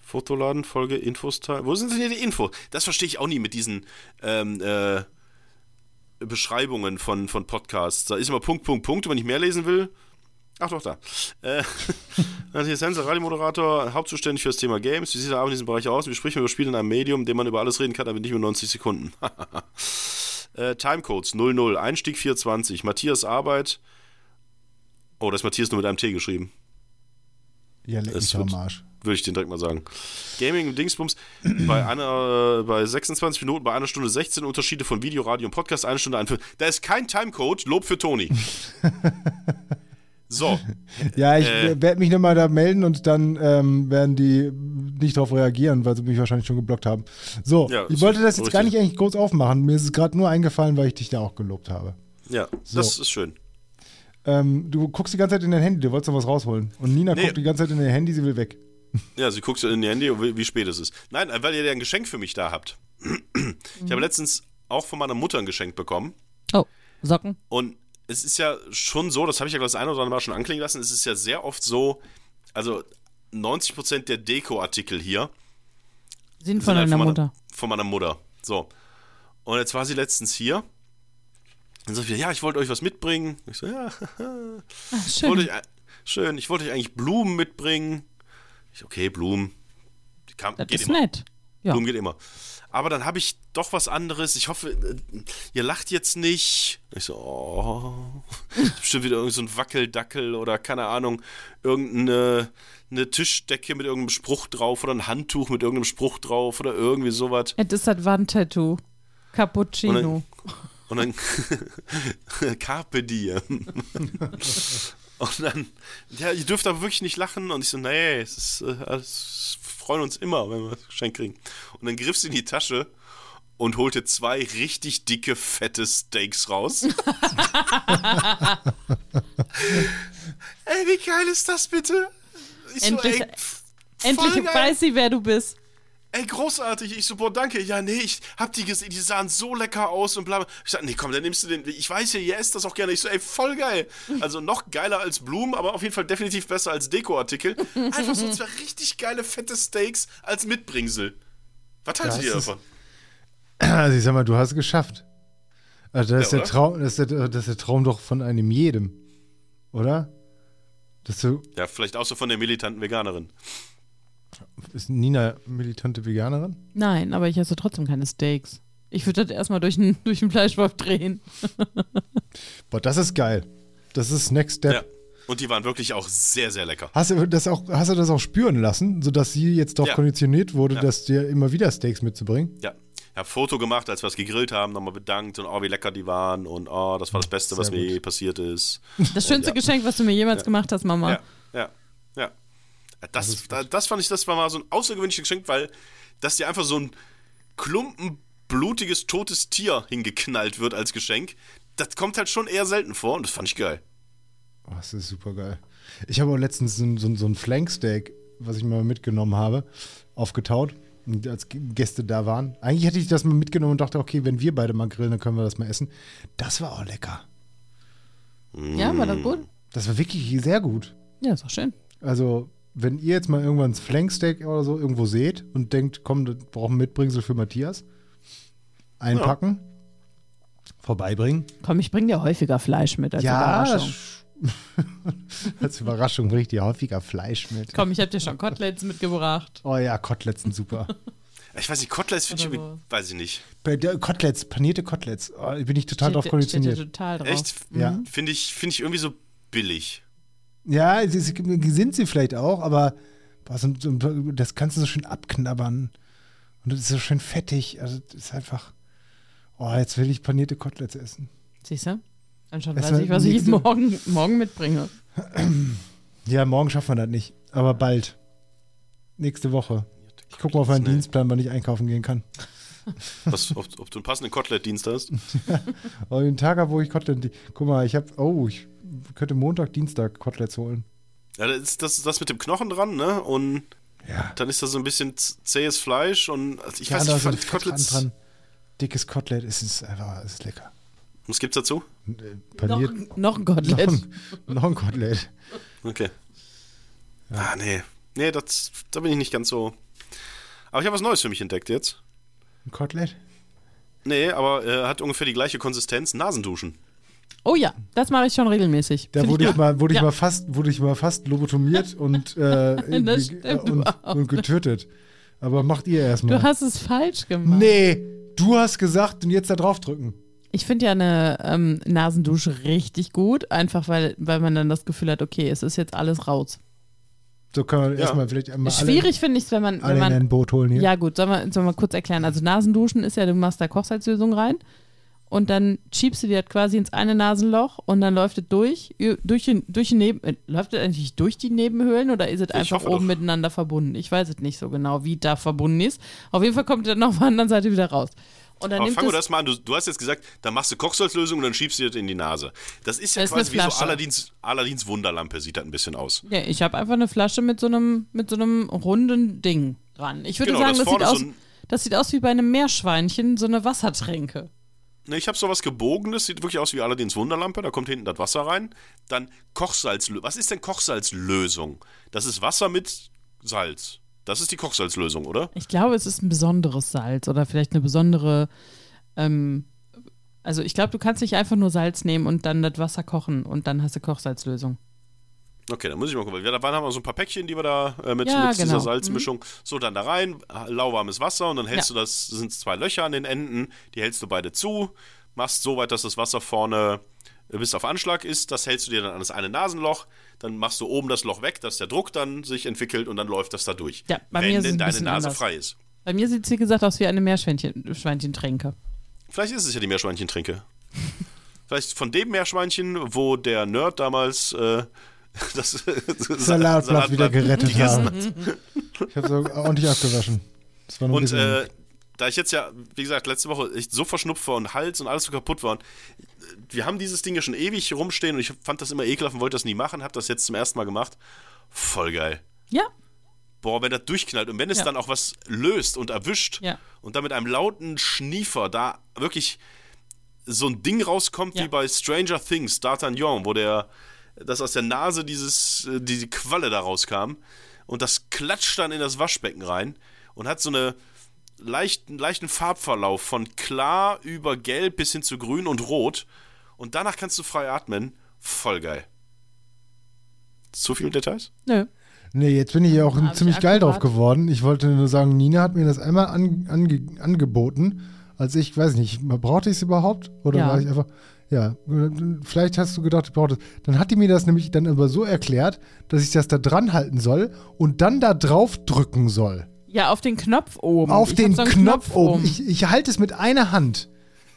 Speaker 1: Fotoladen, Folge, Infos teilen. Wo sind denn hier die Infos? Das verstehe ich auch nie mit diesen ähm, äh, Beschreibungen von, von Podcasts. Da ist immer Punkt, Punkt, Punkt. Und wenn ich mehr lesen will. Ach doch, da. Äh, Matthias Hensel, Radiomoderator, hauptzuständig für das Thema Games. Wie sieht er auch in diesem Bereich aus? Wir sprechen über Spiele in einem Medium, in dem man über alles reden kann, aber nicht nur 90 Sekunden. Äh, Timecodes 00, Einstieg 420, Matthias Arbeit. Oh, das ist Matthias nur mit einem T geschrieben.
Speaker 2: Ja, leck mich am Arsch.
Speaker 1: Würde ich den direkt mal sagen. Gaming Dingsbums bei einer bei 26 Minuten, bei einer Stunde 16 Unterschiede von Video, Radio und Podcast, eine Stunde 41. Da ist kein Timecode, Lob für Toni. So,
Speaker 2: Ja, ich
Speaker 1: Äh.
Speaker 2: werde mich nochmal da melden und dann ähm, werden die nicht darauf reagieren, weil sie mich wahrscheinlich schon geblockt haben. So,
Speaker 1: Ja,
Speaker 2: ich wollte das jetzt gar
Speaker 1: richtig.
Speaker 2: nicht eigentlich groß aufmachen. Mir ist es gerade nur eingefallen, weil ich dich da auch gelobt habe.
Speaker 1: ja,
Speaker 2: So.
Speaker 1: das ist schön.
Speaker 2: Ähm, du guckst die ganze Zeit in dein Handy, du wolltest noch was rausholen. Und Nina
Speaker 1: Nee.
Speaker 2: guckt die ganze Zeit in ihr Handy, sie will weg.
Speaker 1: Ja, sie guckt so in ihr Handy, wie, wie spät es ist. Nein, weil ihr ja ein Geschenk für mich da habt. Ich habe letztens auch von meiner Mutter ein Geschenk bekommen.
Speaker 3: Oh, Socken.
Speaker 1: Und es ist ja schon so, das habe ich ja das eine oder andere Mal schon anklingen lassen, es ist ja sehr oft so, also 90% der Deko-Artikel hier
Speaker 3: Sind
Speaker 1: sind
Speaker 3: von
Speaker 1: halt
Speaker 3: deiner
Speaker 1: meiner,
Speaker 3: Mutter.
Speaker 1: Von meiner Mutter. So. Und jetzt war sie letztens hier. Und sagt wieder, ja, ich wollte euch was mitbringen. Ich so, ja,
Speaker 3: Ach,
Speaker 1: ich wollte
Speaker 3: schön.
Speaker 1: euch, schön, ich wollte euch eigentlich Blumen mitbringen. Ich, okay, Blumen. Die kam,
Speaker 3: Das
Speaker 1: geht
Speaker 3: ist
Speaker 1: immer.
Speaker 3: nett. Ja.
Speaker 1: Blumen geht immer. Aber dann habe ich doch was anderes. Ich hoffe, äh, ihr lacht jetzt nicht. Ich so, oh. Bestimmt wieder irgend so ein Wackeldackel oder keine Ahnung, irgendeine eine Tischdecke mit irgendeinem Spruch drauf oder ein Handtuch mit irgendeinem Spruch drauf oder irgendwie sowas.
Speaker 3: Es ist das Wandtattoo. Cappuccino.
Speaker 1: Und dann Carpe diem. Und dann, ja, ihr dürft aber wirklich nicht lachen. Und ich so, nee, es ist, äh, alles, freuen uns immer, wenn wir das Geschenk kriegen. Und dann griff sie in die Tasche und holte zwei richtig dicke, fette Steaks raus. ey, wie geil ist das bitte? Ich
Speaker 3: Endlich-
Speaker 1: so, ey, pff,
Speaker 3: Endlich weiß sie, wer du bist.
Speaker 1: Ey, großartig. Ich so, boah, danke. Ja, nee, ich hab die gesehen, die sahen so lecker aus und bla. bla. Ich sag, nee, komm, dann nimmst du den. Ich weiß ja, ihr esst das auch gerne. Ich so, ey, voll geil. Also noch geiler als Blumen, aber auf jeden Fall definitiv besser als Dekoartikel. Einfach so zwei richtig geile, fette Steaks als Mitbringsel. Was haltet
Speaker 2: Das
Speaker 1: ihr
Speaker 2: ist-
Speaker 1: davon?
Speaker 2: Also ich sag mal, du hast es geschafft. Also das, ist
Speaker 1: Ja,
Speaker 2: der
Speaker 1: oder?
Speaker 2: Traum, das, ist der, das ist der Traum doch von einem jedem. Oder? Dass du,
Speaker 1: Ja, vielleicht auch so von der militanten Veganerin.
Speaker 2: Ist Nina militante Veganerin?
Speaker 3: Nein, aber ich esse trotzdem keine Steaks. Ich würde das erstmal durch den, durch den Fleischwolf drehen.
Speaker 2: Boah, das ist geil. Das ist Next Step.
Speaker 1: Ja. Und die waren wirklich auch sehr, sehr lecker.
Speaker 2: Hast du das auch, hast du das auch spüren lassen, sodass sie jetzt doch
Speaker 1: Ja.
Speaker 2: konditioniert wurde,
Speaker 1: Ja.
Speaker 2: dass dir immer wieder Steaks mitzubringen?
Speaker 1: Ja. habe Foto gemacht, als wir es gegrillt haben, nochmal bedankt und oh, wie lecker die waren und oh, das war das Beste, was
Speaker 2: Sehr
Speaker 1: mir
Speaker 2: gut.
Speaker 1: je passiert ist.
Speaker 3: Das schönste
Speaker 1: ja.
Speaker 3: Geschenk, was du mir jemals gemacht hast, Mama.
Speaker 1: Ja, ja, ja. Das, das, das fand ich, das war mal so ein außergewöhnliches Geschenk, weil dass dir einfach so ein Klumpen blutiges, totes Tier hingeknallt wird als Geschenk, das kommt halt schon eher selten vor und das fand ich geil.
Speaker 2: Oh, das ist super geil. Ich habe auch letztens so, ein- so, ein- so ein Flanksteak, was ich mal mitgenommen habe, aufgetaut. Und als Gäste da waren. Eigentlich hätte ich das mal mitgenommen und dachte, okay, wenn wir beide mal grillen, dann können wir das mal essen. Das war auch lecker.
Speaker 3: Ja, war das gut?
Speaker 2: Das war wirklich sehr gut.
Speaker 3: Ja, ist doch schön.
Speaker 2: Also, wenn ihr jetzt mal irgendwann ein Flanksteak oder so irgendwo seht und denkt, komm, das brauchen wir Mitbringsel für Matthias, einpacken, vorbeibringen.
Speaker 3: Komm, ich bring dir häufiger Fleisch mit als
Speaker 2: ja,
Speaker 3: Überraschung.
Speaker 2: als Überraschung bringe ich dir häufiger Fleisch mit.
Speaker 3: Komm, ich habe dir schon Koteletts mitgebracht.
Speaker 2: Oh ja, Koteletts sind super.
Speaker 1: Ich weiß nicht, Koteletts finde ich irgendwie, weiß ich nicht.
Speaker 2: Koteletts, panierte Koteletts, oh, bin ich total drauf
Speaker 3: Steht, steht
Speaker 2: konditioniert.
Speaker 3: dir total drauf.
Speaker 1: Echt?
Speaker 2: Ja.
Speaker 1: Finde ich, finde ich irgendwie so billig.
Speaker 2: Ja, sind sie vielleicht auch, aber boah, so, so, das kannst du so schön abknabbern. Und das ist so schön fettig. Also, das ist einfach. Oh, jetzt will ich panierte Koteletts essen.
Speaker 3: Siehst du? Dann schon
Speaker 2: Es
Speaker 3: weiß ich, was ich morgen, morgen mitbringe.
Speaker 2: Ja, morgen schaffen wir das nicht. Aber bald. Nächste Woche. Ich gucke mal auf meinen
Speaker 1: Nee.
Speaker 2: Dienstplan, wann ich einkaufen gehen kann.
Speaker 1: Was, ob, ob du einen passenden Kotelett-Dienst hast?
Speaker 2: Aber den Tag, wo ich Kotelett. Guck mal, ich habe. Oh, ich könnte Montag, Dienstag Koteletts holen.
Speaker 1: Ja, das ist das, das mit dem Knochen dran, ne? Und
Speaker 2: Ja.
Speaker 1: dann ist da so ein bisschen zähes Fleisch und also ich
Speaker 2: ja,
Speaker 1: weiß nicht, ich fand Koteletts.
Speaker 2: dran. Dickes Kotelett, es ist einfach, es ist lecker.
Speaker 1: Was gibt's dazu?
Speaker 2: Äh,
Speaker 3: Noch,
Speaker 2: Paniert.
Speaker 3: noch ein
Speaker 2: Noch
Speaker 3: Kotelett.
Speaker 2: ein, noch ein Kotelett.
Speaker 1: Okay. Ah, nee. Nee, das, da bin ich nicht ganz so. Aber ich habe was Neues für mich entdeckt jetzt.
Speaker 2: Ein Kotelett?
Speaker 1: Nee, aber er hat ungefähr die gleiche Konsistenz. Nasenduschen.
Speaker 3: Oh ja, das mache ich schon regelmäßig.
Speaker 2: Da wurde ich, mal, wurde ich
Speaker 3: Ja.
Speaker 2: mal fast, wurde ich mal fast lobotomiert und, äh,
Speaker 3: stimmt
Speaker 2: und,
Speaker 3: überhaupt
Speaker 2: und getötet. Aber macht ihr erstmal.
Speaker 3: Du hast es falsch gemacht.
Speaker 2: Nee, du hast gesagt und jetzt da drauf drücken.
Speaker 3: Ich finde ja eine ähm, Nasendusche richtig gut, einfach weil, weil man dann das Gefühl hat, okay, es ist jetzt alles raus.
Speaker 2: So kann man
Speaker 1: Ja.
Speaker 2: erstmal vielleicht einmal
Speaker 3: Schwierig finde ich es, wenn man,
Speaker 2: alle,
Speaker 3: wenn
Speaker 2: alle in
Speaker 3: man
Speaker 2: ein Boot holen hier.
Speaker 3: Ja, gut, sollen wir, sollen wir kurz erklären. Also Nasenduschen ist ja, du machst da Kochsalzlösung rein und dann schiebst du dir das quasi ins eine Nasenloch und dann läuft es durch, durch, die- durch die Neben, äh, läuft es eigentlich durch die Nebenhöhlen oder ist es einfach oben
Speaker 1: doch.
Speaker 3: miteinander verbunden? Ich weiß es nicht so genau, wie da verbunden ist. Auf jeden Fall kommt es dann auf der anderen Seite wieder raus. Und dann
Speaker 1: Aber
Speaker 3: nimmt es,
Speaker 1: das mal an. Du, du hast jetzt gesagt, da machst du Kochsalzlösung und dann schiebst du das in die Nase. Das ist ja
Speaker 3: Das ist
Speaker 1: quasi
Speaker 3: eine
Speaker 1: wie so. Aladins, Aladins Wunderlampe, sieht das ein bisschen aus.
Speaker 3: ja, ich habe einfach eine Flasche mit so einem, mit so einem runden Ding dran. Ich würde
Speaker 1: Genau,
Speaker 3: sagen,
Speaker 1: das
Speaker 3: das, sieht aus,
Speaker 1: so
Speaker 3: das sieht aus wie bei einem Meerschweinchen, so eine Wassertränke.
Speaker 1: Ne, ich habe sowas gebogenes, sieht wirklich aus wie Aladins Wunderlampe. Da kommt hinten das Wasser rein. Dann Kochsalzlösung. Was ist denn Kochsalzlösung? Das ist Wasser mit Salz. Das ist die Kochsalzlösung, oder?
Speaker 3: Ich glaube, es ist ein besonderes Salz oder vielleicht eine besondere. Ähm, also ich glaube, du kannst nicht einfach nur Salz nehmen und dann das Wasser kochen und dann hast du Kochsalzlösung.
Speaker 1: Okay, dann muss ich mal gucken. Da waren haben wir so ein paar Päckchen, die wir da äh, mit,
Speaker 3: Ja,
Speaker 1: mit
Speaker 3: genau.
Speaker 1: dieser Salzmischung. So, dann da rein, lauwarmes Wasser und dann hältst
Speaker 3: Ja.
Speaker 1: du das, sind zwei Löcher an den Enden, die hältst du beide zu, machst so weit, dass das Wasser vorne äh, bis auf Anschlag ist, das hältst du dir dann an das eine Nasenloch, dann machst du oben das Loch weg, dass der Druck dann sich entwickelt und dann läuft das da durch.
Speaker 3: Ja, bei
Speaker 1: wenn
Speaker 3: mir ist
Speaker 1: denn
Speaker 3: ein
Speaker 1: deine Nase
Speaker 3: anders.
Speaker 1: frei ist.
Speaker 3: Bei mir sieht es, wie gesagt, aus wie eine Meerschweinchen-Tränke.
Speaker 1: Vielleicht ist es ja die Meerschweinchen-Trinke. Vielleicht von dem Meerschweinchen, wo der Nerd damals äh, das
Speaker 2: Salatblatt wieder gerettet haben. Ich habe so ordentlich abgewaschen. Das war nur ein
Speaker 1: Und
Speaker 2: bisschen.
Speaker 1: äh, da ich jetzt ja, wie gesagt, letzte Woche echt so verschnupft war und Hals und alles so kaputt war, und wir haben dieses Ding ja schon ewig rumstehen und ich fand das immer ekelhaft und wollte das nie machen, habe das jetzt zum ersten Mal gemacht. Voll geil.
Speaker 3: Ja,
Speaker 1: Boah, wenn das durchknallt und wenn es
Speaker 3: Ja.
Speaker 1: dann auch was löst und erwischt
Speaker 3: Ja.
Speaker 1: und dann mit einem lauten Schniefer da wirklich so ein Ding rauskommt
Speaker 3: Ja.
Speaker 1: wie bei Stranger Things, D'Artagnan, wo der, das aus der Nase dieses, äh, diese Qualle da rauskam und das klatscht dann in das Waschbecken rein und hat so eine leichten, leichten Farbverlauf von klar über gelb bis hin zu grün und rot und danach kannst du frei atmen. Voll geil. Zu viele Details?
Speaker 3: nö.
Speaker 2: Nee, jetzt bin ich ja auch
Speaker 3: Hab ich
Speaker 2: ziemlich geil drauf geworden. Ich wollte nur sagen, Nina hat mir das einmal an, ange, angeboten, als ich, weiß nicht, brauchte ich es überhaupt? Oder
Speaker 3: Ja.
Speaker 2: war ich einfach, ja, vielleicht hast du gedacht, ich brauchte es. Dann hat die mir das nämlich dann aber so erklärt, dass ich das da dran halten soll und dann da drauf drücken soll.
Speaker 3: Ja, auf den Knopf oben.
Speaker 2: Auf
Speaker 3: Ich
Speaker 2: den
Speaker 3: so einen
Speaker 2: Knopf, oben. Ich, ich halte es mit einer Hand.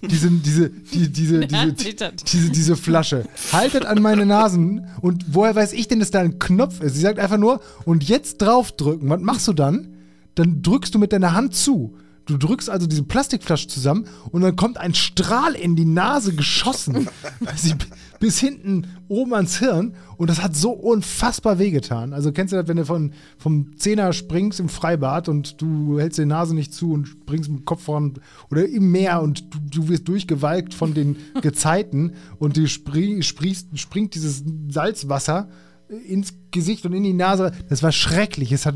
Speaker 2: Diese, diese, die, diese, diese, diese, diese Flasche. Haltet an meine Nasen und woher weiß ich denn, dass da ein Knopf ist? Sie sagt einfach nur, und jetzt draufdrücken. Was machst du dann? Dann drückst du mit deiner Hand zu. Du drückst also diese Plastikflasche zusammen und dann kommt ein Strahl in die Nase geschossen. Sie, bis hinten oben ans Hirn. Und das hat so unfassbar wehgetan. Also kennst du das, wenn du von, vom Zehner springst im Freibad und du hältst die Nase nicht zu und springst mit dem Kopf voran oder im Meer und du, du wirst durchgewalkt von den Gezeiten und dir spring, springt dieses Salzwasser ins Gesicht und in die Nase. Das war schrecklich. Es hat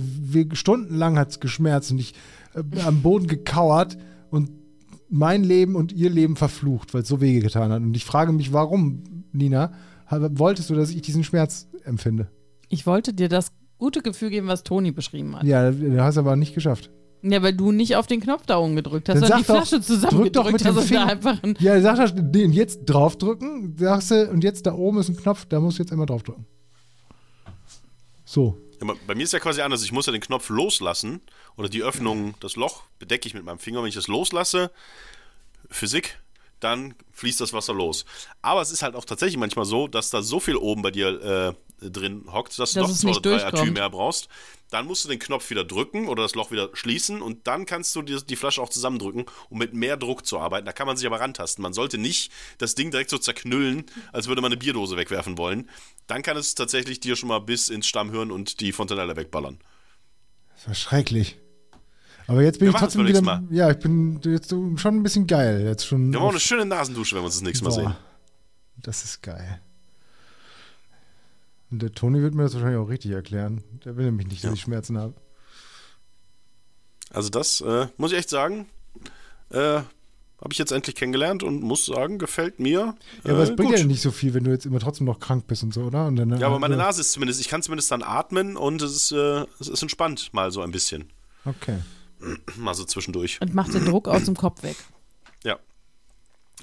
Speaker 2: stundenlang hat's geschmerzt und ich äh, am Boden gekauert und mein Leben und ihr Leben verflucht, weil es so weh getan hat. Und ich frage mich, warum, Nina, wolltest du, dass ich diesen Schmerz empfinde?
Speaker 3: Ich wollte dir das gute Gefühl geben, was Toni beschrieben hat.
Speaker 2: Ja, du hast aber nicht geschafft.
Speaker 3: Ja, weil du nicht auf den Knopf da oben gedrückt hast, sondern die
Speaker 2: doch,
Speaker 3: Flasche
Speaker 2: doch mit
Speaker 3: zusammengedrückt hast und da einfach ein
Speaker 2: Ja, sag das, den jetzt draufdrücken, sagst du, und jetzt da oben ist ein Knopf, da musst du jetzt einmal draufdrücken. So.
Speaker 1: Ja, bei mir ist ja quasi anders. Ich muss ja den Knopf loslassen oder die Öffnung, das Loch bedecke ich mit meinem Finger. Wenn ich das loslasse, Physik, dann fließt das Wasser los. Aber es ist halt auch tatsächlich manchmal so, dass da so viel oben bei dir äh, drin hockt, dass du
Speaker 3: Dass
Speaker 1: doch
Speaker 3: es
Speaker 1: zwei oder drei. Atü mehr brauchst. Dann musst du den Knopf wieder drücken oder das Loch wieder schließen und dann kannst du die, die Flasche auch zusammendrücken, um mit mehr Druck zu arbeiten. Da kann man sich aber rantasten. Man sollte nicht das Ding direkt so zerknüllen, als würde man eine Bierdose wegwerfen wollen. Dann kann es tatsächlich dir schon mal bis ins Stammhirn und die Fontanelle wegballern.
Speaker 2: Das war schrecklich. Aber jetzt bin
Speaker 1: Wir
Speaker 2: ich
Speaker 1: machen
Speaker 2: trotzdem wieder.
Speaker 1: nächsten
Speaker 2: Ja, ich bin jetzt schon ein bisschen geil. Jetzt schon.
Speaker 1: Wir
Speaker 2: auf-
Speaker 1: eine schöne Nasendusche, wenn wir uns das nächste Mal
Speaker 2: Boah,
Speaker 1: sehen.
Speaker 2: Das ist geil. Und der Toni wird mir das wahrscheinlich auch richtig erklären. Der will nämlich nicht, dass
Speaker 1: Ja.
Speaker 2: ich Schmerzen habe.
Speaker 1: Also das äh, muss ich echt sagen, äh, habe ich jetzt endlich kennengelernt und muss sagen, gefällt mir.
Speaker 2: Ja, aber
Speaker 1: äh,
Speaker 2: es bringt
Speaker 1: gut.
Speaker 2: ja nicht so viel, wenn du jetzt immer trotzdem noch krank bist und so, oder? Und dann,
Speaker 1: Ja, aber meine
Speaker 2: äh,
Speaker 1: Nase ist zumindest, ich kann zumindest dann atmen und es ist, äh, es ist entspannt mal so ein bisschen.
Speaker 2: Okay.
Speaker 1: Mal so zwischendurch.
Speaker 3: und macht den Druck aus dem Kopf weg.
Speaker 1: Ja.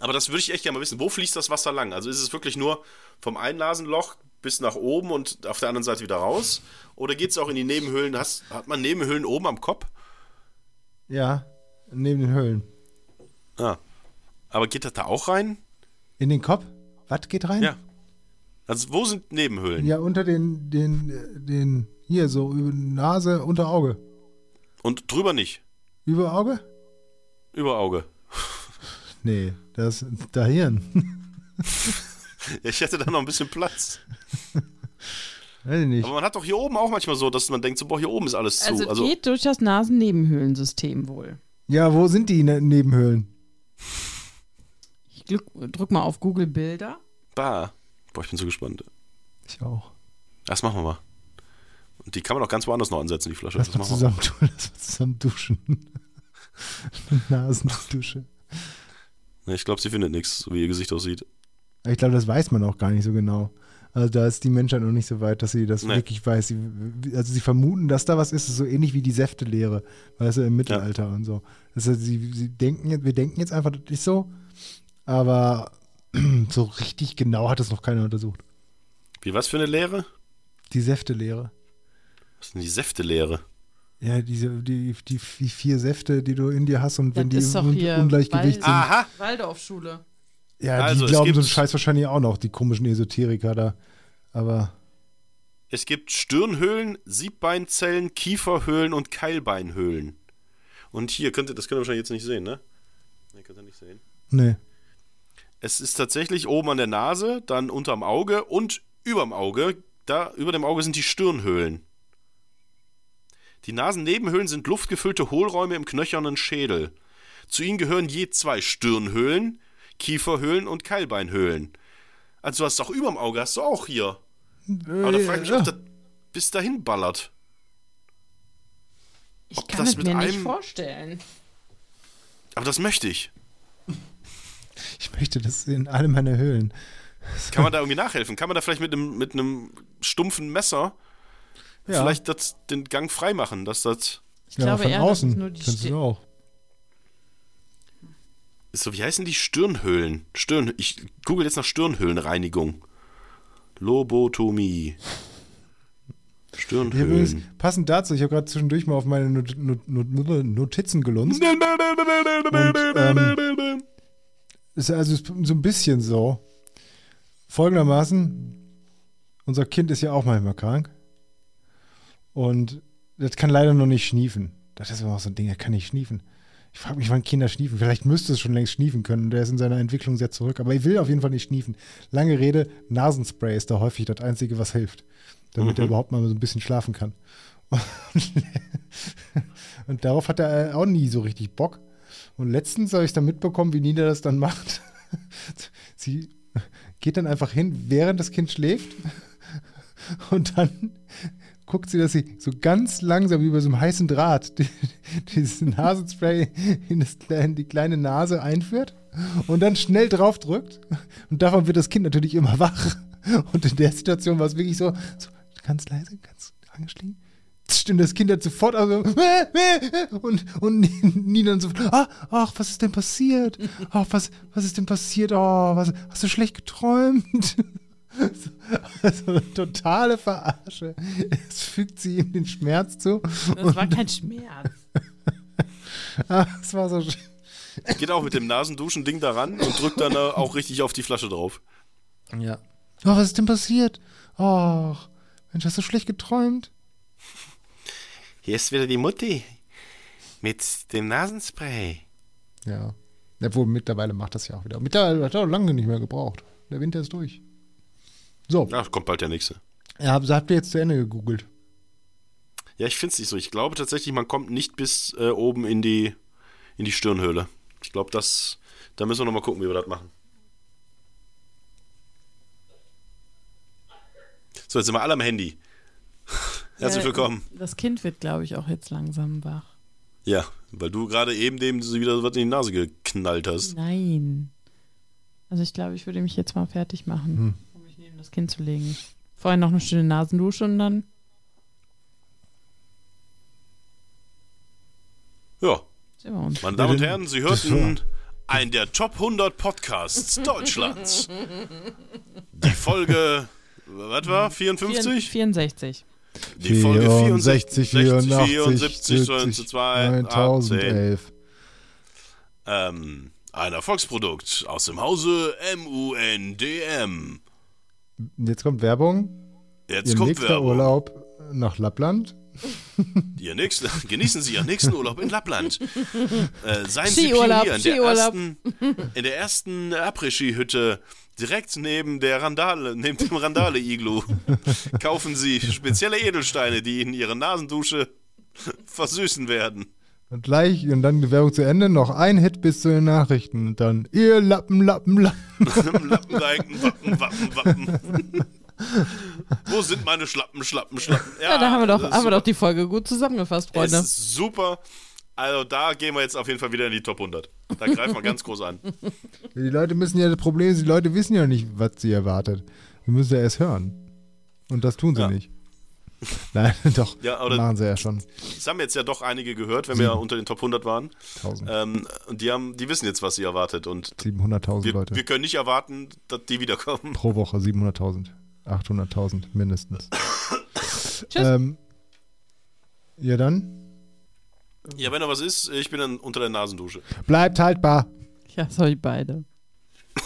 Speaker 1: Aber das würde ich echt gerne mal wissen. Wo fließt das Wasser lang? Also ist es wirklich nur vom einen Nasenloch bis nach oben und auf der anderen Seite wieder raus? Oder geht es auch in die Nebenhöhlen? Hast, hat man Nebenhöhlen oben am Kopf?
Speaker 2: Ja, neben den Höhlen.
Speaker 1: Ah. Aber geht das da auch rein?
Speaker 2: In den Kopf? Was geht rein?
Speaker 1: Ja. Also wo sind Nebenhöhlen?
Speaker 2: Ja, unter den, den, den, hier, so über Nase, unter Auge.
Speaker 1: Und drüber nicht?
Speaker 2: Über Auge?
Speaker 1: Über Auge.
Speaker 2: Nee, das ist da Hirn.
Speaker 1: Ja, ich hätte da noch ein bisschen Platz.
Speaker 2: Weiß ich nicht.
Speaker 1: Aber man hat doch hier oben auch manchmal so, dass man denkt, so, boah, hier oben ist alles zu.
Speaker 3: Also,
Speaker 1: Also,
Speaker 3: geht durch das Nasennebenhöhlensystem wohl.
Speaker 2: Ja, wo sind die ne Nebenhöhlen?
Speaker 3: Ich glück, drück mal auf Google Bilder.
Speaker 1: bah. Boah, ich bin so gespannt.
Speaker 2: Ich auch.
Speaker 1: Das machen wir mal. Und die kann man auch ganz woanders noch ansetzen, die Flasche.
Speaker 2: Lass
Speaker 1: Das
Speaker 2: mal
Speaker 1: machen wir.
Speaker 2: zusammen, tun, lass mal zusammen duschen. Nasendusche.
Speaker 1: Nee, Ich glaube, sie findet nichts, so wie ihr Gesicht aussieht.
Speaker 2: Ich glaube, das weiß man auch gar nicht so genau. Also da ist die Menschheit noch nicht so weit, dass sie das
Speaker 1: Nee.
Speaker 2: wirklich weiß. Sie, also sie vermuten, dass da was ist, so ähnlich wie die Säftelehre, weißt du, im Mittelalter und so. Das heißt, sie, sie denken wir denken jetzt einfach, das ist so, aber so richtig genau hat es noch keiner untersucht.
Speaker 1: Wie, was für eine Lehre?
Speaker 2: Die Säftelehre.
Speaker 1: Was ist denn die Säftelehre?
Speaker 2: Ja, diese, die, die, die vier Säfte, die du in dir hast und wenn die im Ungleichgewicht
Speaker 3: Wald-
Speaker 2: sind.
Speaker 1: Aha!
Speaker 3: Waldorfschule.
Speaker 2: Ja,
Speaker 1: Also,
Speaker 2: die glauben so einen Scheiß wahrscheinlich auch noch, die komischen Esoteriker da. Aber
Speaker 1: Es gibt Stirnhöhlen, Siebbeinzellen, Kieferhöhlen und Keilbeinhöhlen. Und hier, könnt ihr, das könnt ihr wahrscheinlich jetzt nicht sehen, ne? Ne, könnt ihr nicht sehen.
Speaker 2: nee.
Speaker 1: Es ist tatsächlich oben an der Nase, dann unterm Auge und überm Auge. Da über dem Auge sind die Stirnhöhlen. Die Nasennebenhöhlen sind luftgefüllte Hohlräume im knöchernen Schädel. Zu ihnen gehören je zwei Stirnhöhlen, Kieferhöhlen und Keilbeinhöhlen. Also du hast auch überm Auge, hast du auch hier. Aber da frage ich mich,
Speaker 2: ja.
Speaker 1: ob das bis dahin ballert.
Speaker 3: Ich
Speaker 1: Ob
Speaker 3: kann
Speaker 1: das
Speaker 3: es
Speaker 1: mit
Speaker 3: mir nicht
Speaker 1: einem-
Speaker 3: vorstellen.
Speaker 1: Aber das möchte ich.
Speaker 2: Ich möchte das in alle meine Höhlen.
Speaker 1: Kann man da irgendwie nachhelfen? Kann man da vielleicht mit einem, mit einem stumpfen Messer
Speaker 2: Ja.
Speaker 1: vielleicht das, den Gang freimachen, dass das.
Speaker 3: Ich
Speaker 2: ja,
Speaker 3: glaube
Speaker 2: von
Speaker 3: eher,
Speaker 2: außen.
Speaker 3: das ist nur die
Speaker 2: Kannst du auch.
Speaker 1: So, wie heißen die Stirnhöhlen? Stirn, ich google jetzt nach Stirnhöhlenreinigung. Lobotomie.
Speaker 2: Habe übrigens,
Speaker 1: Stirnhöhlen.
Speaker 2: passend dazu, ich habe gerade zwischendurch mal auf meine Not Not Not Notizen gelunzt. ähm, Ist also ist so ein bisschen so. Folgendermaßen, unser Kind ist ja auch manchmal krank. Und das kann leider noch nicht schniefen. Das ist immer auch so ein Ding, er kann nicht schniefen. Ich frage mich, wann Kinder schniefen. Vielleicht müsste es schon längst schniefen können. Der ist in seiner Entwicklung sehr zurück. Aber ich will auf jeden Fall nicht schniefen. Lange Rede, Nasenspray ist da häufig das Einzige, was hilft. Damit er überhaupt mal so ein bisschen schlafen kann. Und, und darauf hat er auch nie so richtig Bock. Und letztens habe ich dann mitbekommen, wie Nina das dann macht. Sie geht dann einfach hin, während das Kind schläft. Und dann guckt sie, dass sie so ganz langsam wie bei so einem heißen Draht die, dieses Nasenspray in, das, die kleine Nase einführt und dann schnell drauf drückt. Und davon wird das Kind natürlich immer wach. Und in der Situation war es wirklich so, so ganz leise, ganz angeschlichen. Stimmt das Kind dann sofort also, und, und Nina dann so, ah, ach, was ist denn passiert? Ach, was, was ist denn passiert? Oh, was, hast du schlecht geträumt? So, Also eine totale Verarsche. Es fügt sie ihm den Schmerz zu.
Speaker 3: Das war kein Schmerz.
Speaker 2: Ah, Es war so schön.
Speaker 1: Geht auch mit dem Nasenduschen-Ding da ran und drückt dann auch richtig auf die Flasche drauf.
Speaker 2: Ja. Oh, was ist denn passiert? Oh, Mensch, hast du schlecht geträumt?
Speaker 1: Hier ist wieder die Mutti mit dem Nasenspray.
Speaker 2: Ja. Obwohl, mittlerweile macht das ja auch wieder. Mittlerweile hat er auch lange nicht mehr gebraucht. Der Winter ist durch. So,
Speaker 1: Ach, kommt bald der nächste.
Speaker 2: ja, habt habt ihr jetzt zu Ende gegoogelt?
Speaker 1: Ja, ich finde es nicht so. Ich glaube tatsächlich, man kommt nicht bis äh, oben in die, in die Stirnhöhle. Ich glaube, das. Da müssen wir nochmal gucken, wie wir das machen. So, jetzt sind wir alle am Handy. Herzlich
Speaker 3: Ja,
Speaker 1: willkommen.
Speaker 3: Das Kind wird, glaube ich, auch jetzt langsam wach.
Speaker 1: Ja, weil du gerade eben dem so wieder was in die Nase geknallt hast.
Speaker 3: Nein. Also ich glaube, ich würde mich jetzt mal fertig machen, um neben das Kind zu legen. Vorher noch eine schöne Nasendusche und dann.
Speaker 1: Ja,
Speaker 3: sehen wir uns.
Speaker 1: meine Damen und Herren, Sie hörten einen der Top 100 Podcasts Deutschlands. Die Folge, was war, 54?
Speaker 3: 64.
Speaker 1: Die Folge 64,
Speaker 2: 84,
Speaker 1: 74,
Speaker 2: 70,
Speaker 1: 2, 18.
Speaker 2: 9011.
Speaker 1: Ähm, ein Erfolgsprodukt aus dem Hause MUNDM.
Speaker 2: Jetzt kommt Werbung.
Speaker 1: Jetzt
Speaker 2: Ihr
Speaker 1: kommt
Speaker 2: nächster
Speaker 1: Werbung.
Speaker 2: Urlaub nach Lappland.
Speaker 1: Ihr nächsten, genießen Sie Ihren nächsten Urlaub in Lappland. Äh, seien Sie Pionier in der ersten, in der ersten Après-Ski-Hütte direkt neben der Randale, neben dem Randale-Iglu. Kaufen Sie spezielle Edelsteine, die Ihnen Ihre Nasendusche versüßen werden.
Speaker 2: Und gleich, und dann die Werbung zu Ende, noch ein Hit bis zu den Nachrichten. Und dann, ihr Lappen, Lappen, Lappen.
Speaker 1: Lappenreiken, Wappen, Wappen, Wappen. Wo sind meine Schlappen, Schlappen, Schlappen?
Speaker 3: Ja, da haben wir doch,
Speaker 1: das
Speaker 3: haben wir doch die Folge gut zusammengefasst,
Speaker 1: Es
Speaker 3: Freunde.
Speaker 1: ist super. Also da gehen wir jetzt auf jeden Fall wieder in die Top 100. Da greifen wir ganz groß an.
Speaker 2: Die Leute müssen ja, das Problem ist, die Leute wissen ja nicht, was sie erwartet. Sie müssen ja erst hören. Und das tun sie
Speaker 1: Ja.
Speaker 2: nicht. Nein, doch.
Speaker 1: Ja, oder-
Speaker 2: machen sie ja schon.
Speaker 1: Das haben jetzt ja doch einige gehört, wenn wir unter den Top 100 waren.
Speaker 2: 1000.
Speaker 1: Ähm, und die, haben, die wissen jetzt, was sie erwartet. Und
Speaker 2: 700.000
Speaker 1: wir,
Speaker 2: Leute.
Speaker 1: wir können nicht erwarten, dass die wiederkommen.
Speaker 2: Pro Woche 700.000. 800.000 mindestens.
Speaker 3: Tschüss.
Speaker 2: Ähm, ja, dann.
Speaker 1: Ja, wenn da was ist, ich bin dann unter der Nasendusche.
Speaker 2: Bleibt haltbar.
Speaker 3: Ja, soll ich beide.